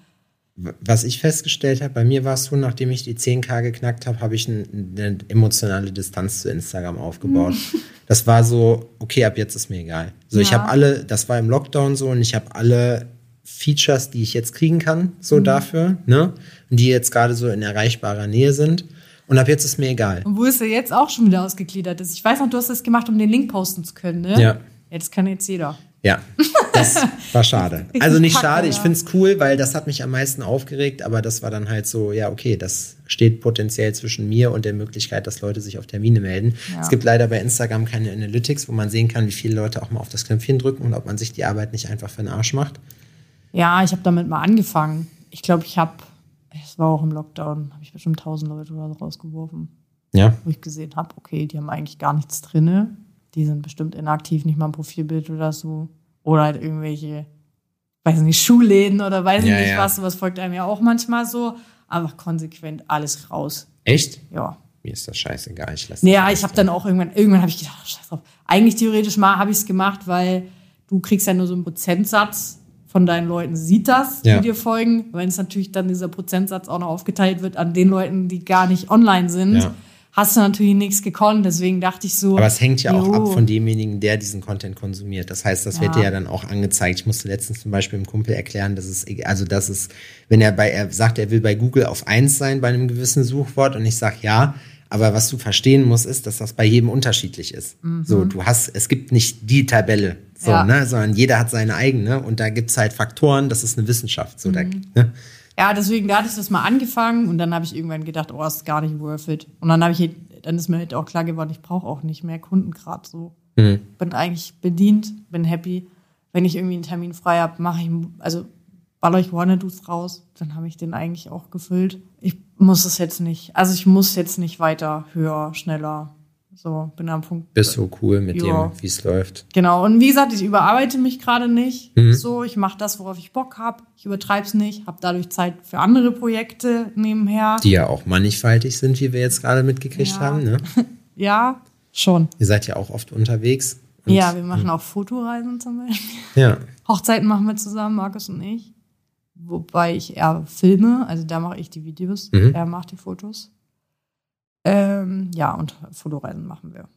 Was ich festgestellt habe, bei mir war es so, nachdem ich die 10k geknackt habe, habe ich ein, eine emotionale Distanz zu Instagram aufgebaut. (laughs) Das war so, okay, ab jetzt ist mir egal. So, ich Ja. habe alle, das war im Lockdown so und ich habe alle Features, die ich jetzt kriegen kann, so dafür, ne? Und die jetzt gerade so in erreichbarer Nähe sind. Und ab jetzt ist mir egal. Und wo es ja jetzt auch schon wieder ausgegliedert ist. Ich weiß noch, du hast das gemacht, um den Link posten zu können, ne? Ja. Jetzt kann jetzt jeder. Ja, das (laughs) war schade. Also nicht schade, ich ja. find's cool, weil das hat mich am meisten aufgeregt, aber das war dann halt so, ja, okay, das steht potenziell zwischen mir und der Möglichkeit, dass Leute sich auf Termine melden. Ja. Es gibt leider bei Instagram keine Analytics, wo man sehen kann, wie viele Leute auch mal auf das Knöpfchen drücken und ob man sich die Arbeit nicht einfach für den Arsch macht. Ja, ich habe damit mal angefangen. Ich glaube, ich habe, es war auch im Lockdown, habe ich bestimmt tausend Leute oder so rausgeworfen, Ja. wo ich gesehen habe, okay, die haben eigentlich gar nichts drinne. Die sind bestimmt inaktiv, nicht mal ein Profilbild oder so. Oder halt irgendwelche, weiß nicht, Schuhläden oder weiß ich Ja, nicht ja. was. Sowas folgt einem ja auch manchmal so. Einfach konsequent alles raus. Echt? Ja. Mir ist das scheißegal. Ich lasse Naja, ich habe dann auch irgendwann, irgendwann habe ich gedacht, ach, scheiß drauf. Eigentlich theoretisch mal habe ich es gemacht, weil du kriegst ja nur so einen Prozentsatz von deinen Leuten, sieht das, Ja. die dir folgen. Wenn es natürlich dann dieser Prozentsatz auch noch aufgeteilt wird an den Leuten, die gar nicht online sind, Ja. hast du natürlich nichts gekonnt. Deswegen dachte ich so. Aber es hängt ja auch jo. ab von demjenigen, der diesen Content konsumiert. Das heißt, das wird Ja. dir ja dann auch angezeigt. Ich musste letztens zum Beispiel einem Kumpel erklären, dass es, also dass es, wenn er bei, er sagt, er will bei Google auf eins sein bei einem gewissen Suchwort und ich sag ja, aber was du verstehen musst, ist, dass das bei jedem unterschiedlich ist. So, du hast, es gibt nicht die Tabelle, so, Mhm. Ja. ne, sondern jeder hat seine eigene und da gibt's halt Faktoren, das ist eine Wissenschaft, so, da, Mhm. ne? Ja, deswegen, da hatte ich das mal angefangen und dann habe ich irgendwann gedacht, oh, ist gar nicht worth it. Und dann habe ich, halt- dann ist mir halt auch klar geworden, ich brauche auch nicht mehr Kunden gerade so. Mhm. Bin eigentlich bedient, bin happy. Wenn ich irgendwie einen Termin frei habe, mache ich, also baller ich Wanna-Dos raus, dann habe ich den eigentlich auch gefüllt. Ich muss es jetzt nicht, also ich muss jetzt nicht weiter höher, schneller. So, bin am Punkt. Bist so cool mit Ja. dem, wie es läuft. Genau, und wie gesagt, ich überarbeite mich gerade nicht. Mhm. So, ich mache das, worauf ich Bock habe. Ich übertreibe es nicht, habe dadurch Zeit für andere Projekte nebenher. Die ja auch mannigfaltig sind, wie wir jetzt gerade mitgekriegt Ja. haben, ne? (laughs) Ja, schon. Ihr seid ja auch oft unterwegs. Ja, wir machen auch Fotoreisen zum Beispiel. Ja. Hochzeiten machen wir zusammen, Markus und ich. Wobei ich eher filme, also da mache ich die Videos, Mhm. er macht die Fotos. Ähm, ja, und Fotoreisen machen wir.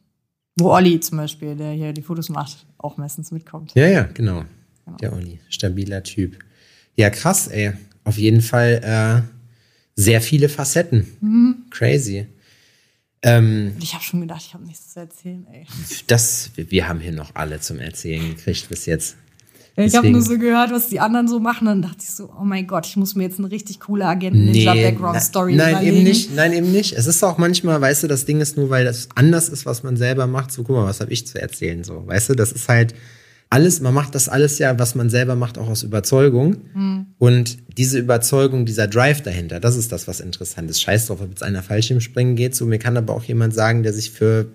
Wo Olli zum Beispiel, der hier die Fotos macht, auch meistens mitkommt. Ja, ja, genau. Der Olli, stabiler Typ. Ja, krass, ey. Auf jeden Fall äh, sehr viele Facetten. Mhm. Crazy. Ähm, ich habe schon gedacht, ich habe nichts zu erzählen, ey. das, wir haben hier noch alle zum Erzählen gekriegt bis jetzt. Ich habe nur so gehört, was die anderen so machen, dann dachte ich so, oh mein Gott, ich muss mir jetzt eine richtig coole Agenten-Ninja-Background-Story nein, überlegen. eben nicht, nein, eben nicht. Es ist auch manchmal, weißt du, das Ding ist nur, weil das anders ist, was man selber macht. So, guck mal, was habe ich zu erzählen? So, weißt du, das ist halt alles, man macht das alles ja, was man selber macht, auch aus Überzeugung. Hm. Und diese Überzeugung, dieser Drive dahinter, das ist das, was interessant ist. Scheiß drauf, ob jetzt einer Fallschirmspringen geht. So, mir kann aber auch jemand sagen, der sich für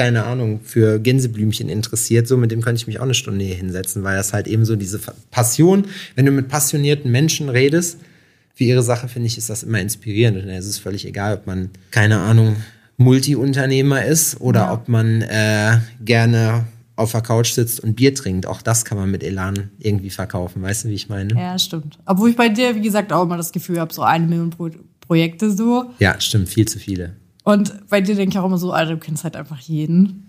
keine Ahnung, für Gänseblümchen interessiert, so mit dem könnte ich mich auch eine Stunde hier hinsetzen, weil das halt eben so diese Passion, wenn du mit passionierten Menschen redest, für ihre Sache, finde ich, ist das immer inspirierend. Und es ist völlig egal, ob man, keine Ahnung, Multi-Unternehmer ist oder Ja. ob man äh, gerne auf der Couch sitzt und Bier trinkt. Auch das kann man mit Elan irgendwie verkaufen. Weißt du, wie ich meine? Ja, stimmt. Obwohl ich bei dir, wie gesagt, auch immer das Gefühl habe, so eine Million Pro Projekte so. Ja, stimmt, viel zu viele. Und bei dir denke ich auch immer so, Alter, du kennst halt einfach jeden.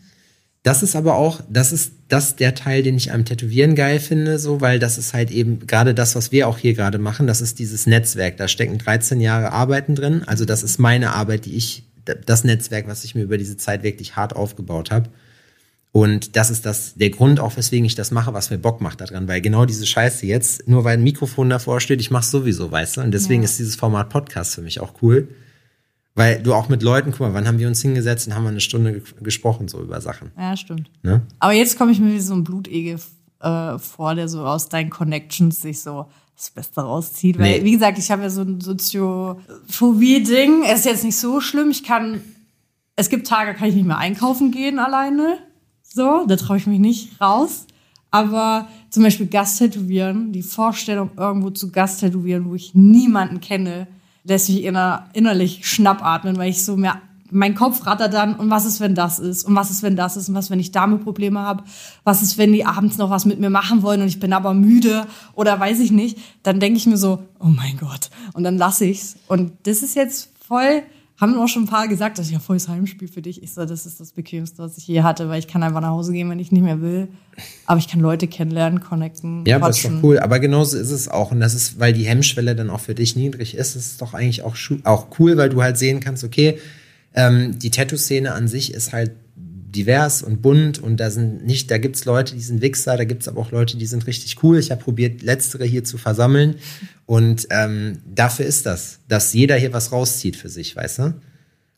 Das ist aber auch, das ist das der Teil, den ich am Tätowieren geil finde, so, weil das ist halt eben gerade das, was wir auch hier gerade machen. Das ist dieses Netzwerk. Da stecken 13 Jahre Arbeiten drin. Also das ist meine Arbeit, die ich, das Netzwerk, was ich mir über diese Zeit wirklich hart aufgebaut habe. Und das ist das, der Grund auch, weswegen ich das mache, was mir Bock macht daran, weil genau diese Scheiße jetzt, nur weil ein Mikrofon davor steht, ich mach's sowieso, weißt du? Und deswegen Ja. ist dieses Format Podcast für mich auch cool. Weil du auch mit Leuten, guck mal, wann haben wir uns hingesetzt und haben wir eine Stunde ge gesprochen, so über Sachen. Ja, stimmt. Ne? Aber jetzt komme ich mir wie so ein Blutegel äh, vor, der so aus deinen Connections sich so das Beste rauszieht. Weil, Nee. wie gesagt, ich habe ja so ein Soziophobie-Ding. Es ist jetzt nicht so schlimm. Ich kann, es gibt Tage, kann ich nicht mehr einkaufen gehen alleine. So, da traue ich mich nicht raus. Aber zum Beispiel Gasttätowieren, die Vorstellung, irgendwo zu Gasttätowieren, wo ich niemanden kenne, lässt mich inner, innerlich schnappatmen, weil ich so mehr, mein Kopf rattert dann, und was ist, wenn das ist? Und was ist, wenn das ist? Und was, wenn ich damit Probleme habe? Was ist, wenn die abends noch was mit mir machen wollen und ich bin aber müde oder weiß ich nicht? Dann denke ich mir so, oh mein Gott. Und dann lasse ich's. Und das ist jetzt voll, haben auch schon ein paar gesagt, das ist ja volles Heimspiel für dich. Ich so, das ist das Bequemste, was ich je hatte, weil ich kann einfach nach Hause gehen, wenn ich nicht mehr will. Aber ich kann Leute kennenlernen, connecten, Ja, aber ist quatschen. doch cool. Aber genauso ist es auch. Und das ist, weil die Hemmschwelle dann auch für dich niedrig ist, ist es doch eigentlich auch, auch cool, weil du halt sehen kannst, okay, ähm, die Tattoo-Szene an sich ist halt divers und bunt und da sind nicht, da gibt's Leute, die sind Wichser, da gibt's aber auch Leute, die sind richtig cool. Ich habe probiert, letztere hier zu versammeln und ähm, dafür ist das, dass jeder hier was rauszieht für sich, weißt du?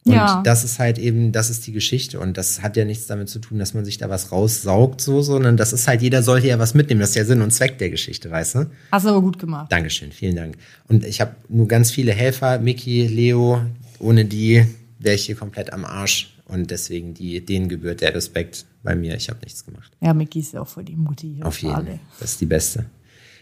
Und Ja. das ist halt eben, das ist die Geschichte. Und das hat ja nichts damit zu tun, dass man sich da was raussaugt, so, sondern das ist halt, jeder sollte ja was mitnehmen. Das ist ja Sinn und Zweck der Geschichte, weißt du? Hast du aber gut gemacht. Dankeschön, vielen Dank. Und ich habe nur ganz viele Helfer, Miki, Leo, ohne die wäre ich hier komplett am Arsch. Und deswegen die, denen gebührt der Respekt bei mir. Ich habe nichts gemacht. Ja, Micky ist ja auch voll die Mutti. hier Auf jeden alle. Fall. Das ist die beste.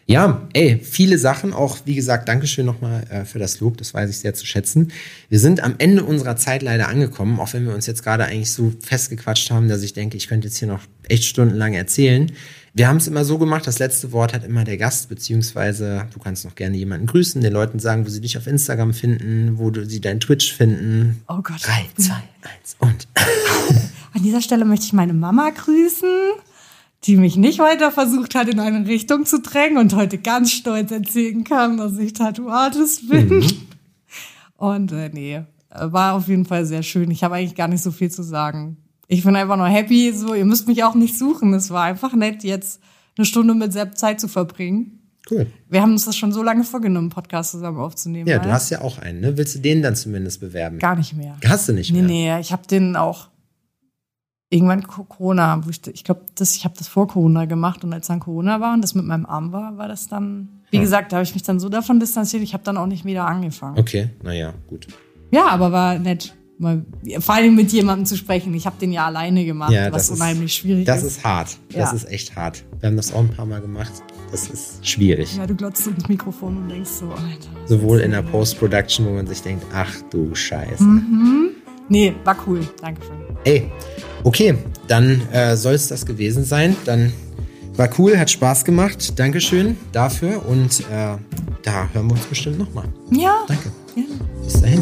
Ja, ey, viele Sachen. Auch, wie gesagt, Dankeschön nochmal äh, für das Lob. Das weiß ich sehr zu schätzen. Wir sind am Ende unserer Zeit leider angekommen, auch wenn wir uns jetzt gerade eigentlich so festgequatscht haben, dass ich denke, ich könnte jetzt hier noch echt stundenlang erzählen. Wir haben es immer so gemacht, das letzte Wort hat immer der Gast, beziehungsweise du kannst noch gerne jemanden grüßen, den Leuten sagen, wo sie dich auf Instagram finden, wo du sie dein Twitch finden. Oh Gott. Drei, zwei, eins und. (laughs) An dieser Stelle möchte ich meine Mama grüßen, die mich nicht weiter versucht hat, in eine Richtung zu drängen und heute ganz stolz erzählen kann, dass ich Tattoo-Artist bin. Mhm. Und äh, nee, war auf jeden Fall sehr schön. Ich habe eigentlich gar nicht so viel zu sagen. Ich bin einfach nur happy, so, ihr müsst mich auch nicht suchen. Es war einfach nett, jetzt eine Stunde mit Sepp Zeit zu verbringen. Cool. Wir haben uns das schon so lange vorgenommen, Podcast zusammen aufzunehmen. Ja, ne? du hast ja auch einen, ne? Willst du den dann zumindest bewerben? gar nicht mehr. Hast du nicht Nee, mehr? nee, ich habe den auch irgendwann Co- Corona, wo ich, ich glaube, das, ich habe das vor Corona gemacht und als dann Corona war und das mit meinem Arm war, war das dann, wie Hm. gesagt, da habe ich mich dann so davon distanziert, ich habe dann auch nicht wieder angefangen. Okay, naja, gut. Ja, aber war nett, mal, vor allem mit jemandem zu sprechen. Ich habe den ja alleine gemacht, Ja, was das ist- unheimlich schwierig Das ist. ist hart. Das Ja. ist echt hart. Wir haben das auch ein paar Mal gemacht. Das ist schwierig. Ja, du glotzt ins Mikrofon und denkst so, Alter. Sowohl in der Post-Production, wo man sich denkt, ach du Scheiße. Mhm. Nee, war cool. Dankeschön. Ey, okay, dann äh, soll es das gewesen sein. Dann war cool, hat Spaß gemacht. Dankeschön dafür und äh, da hören wir uns bestimmt nochmal. Ja. Danke. ja. Bis dahin.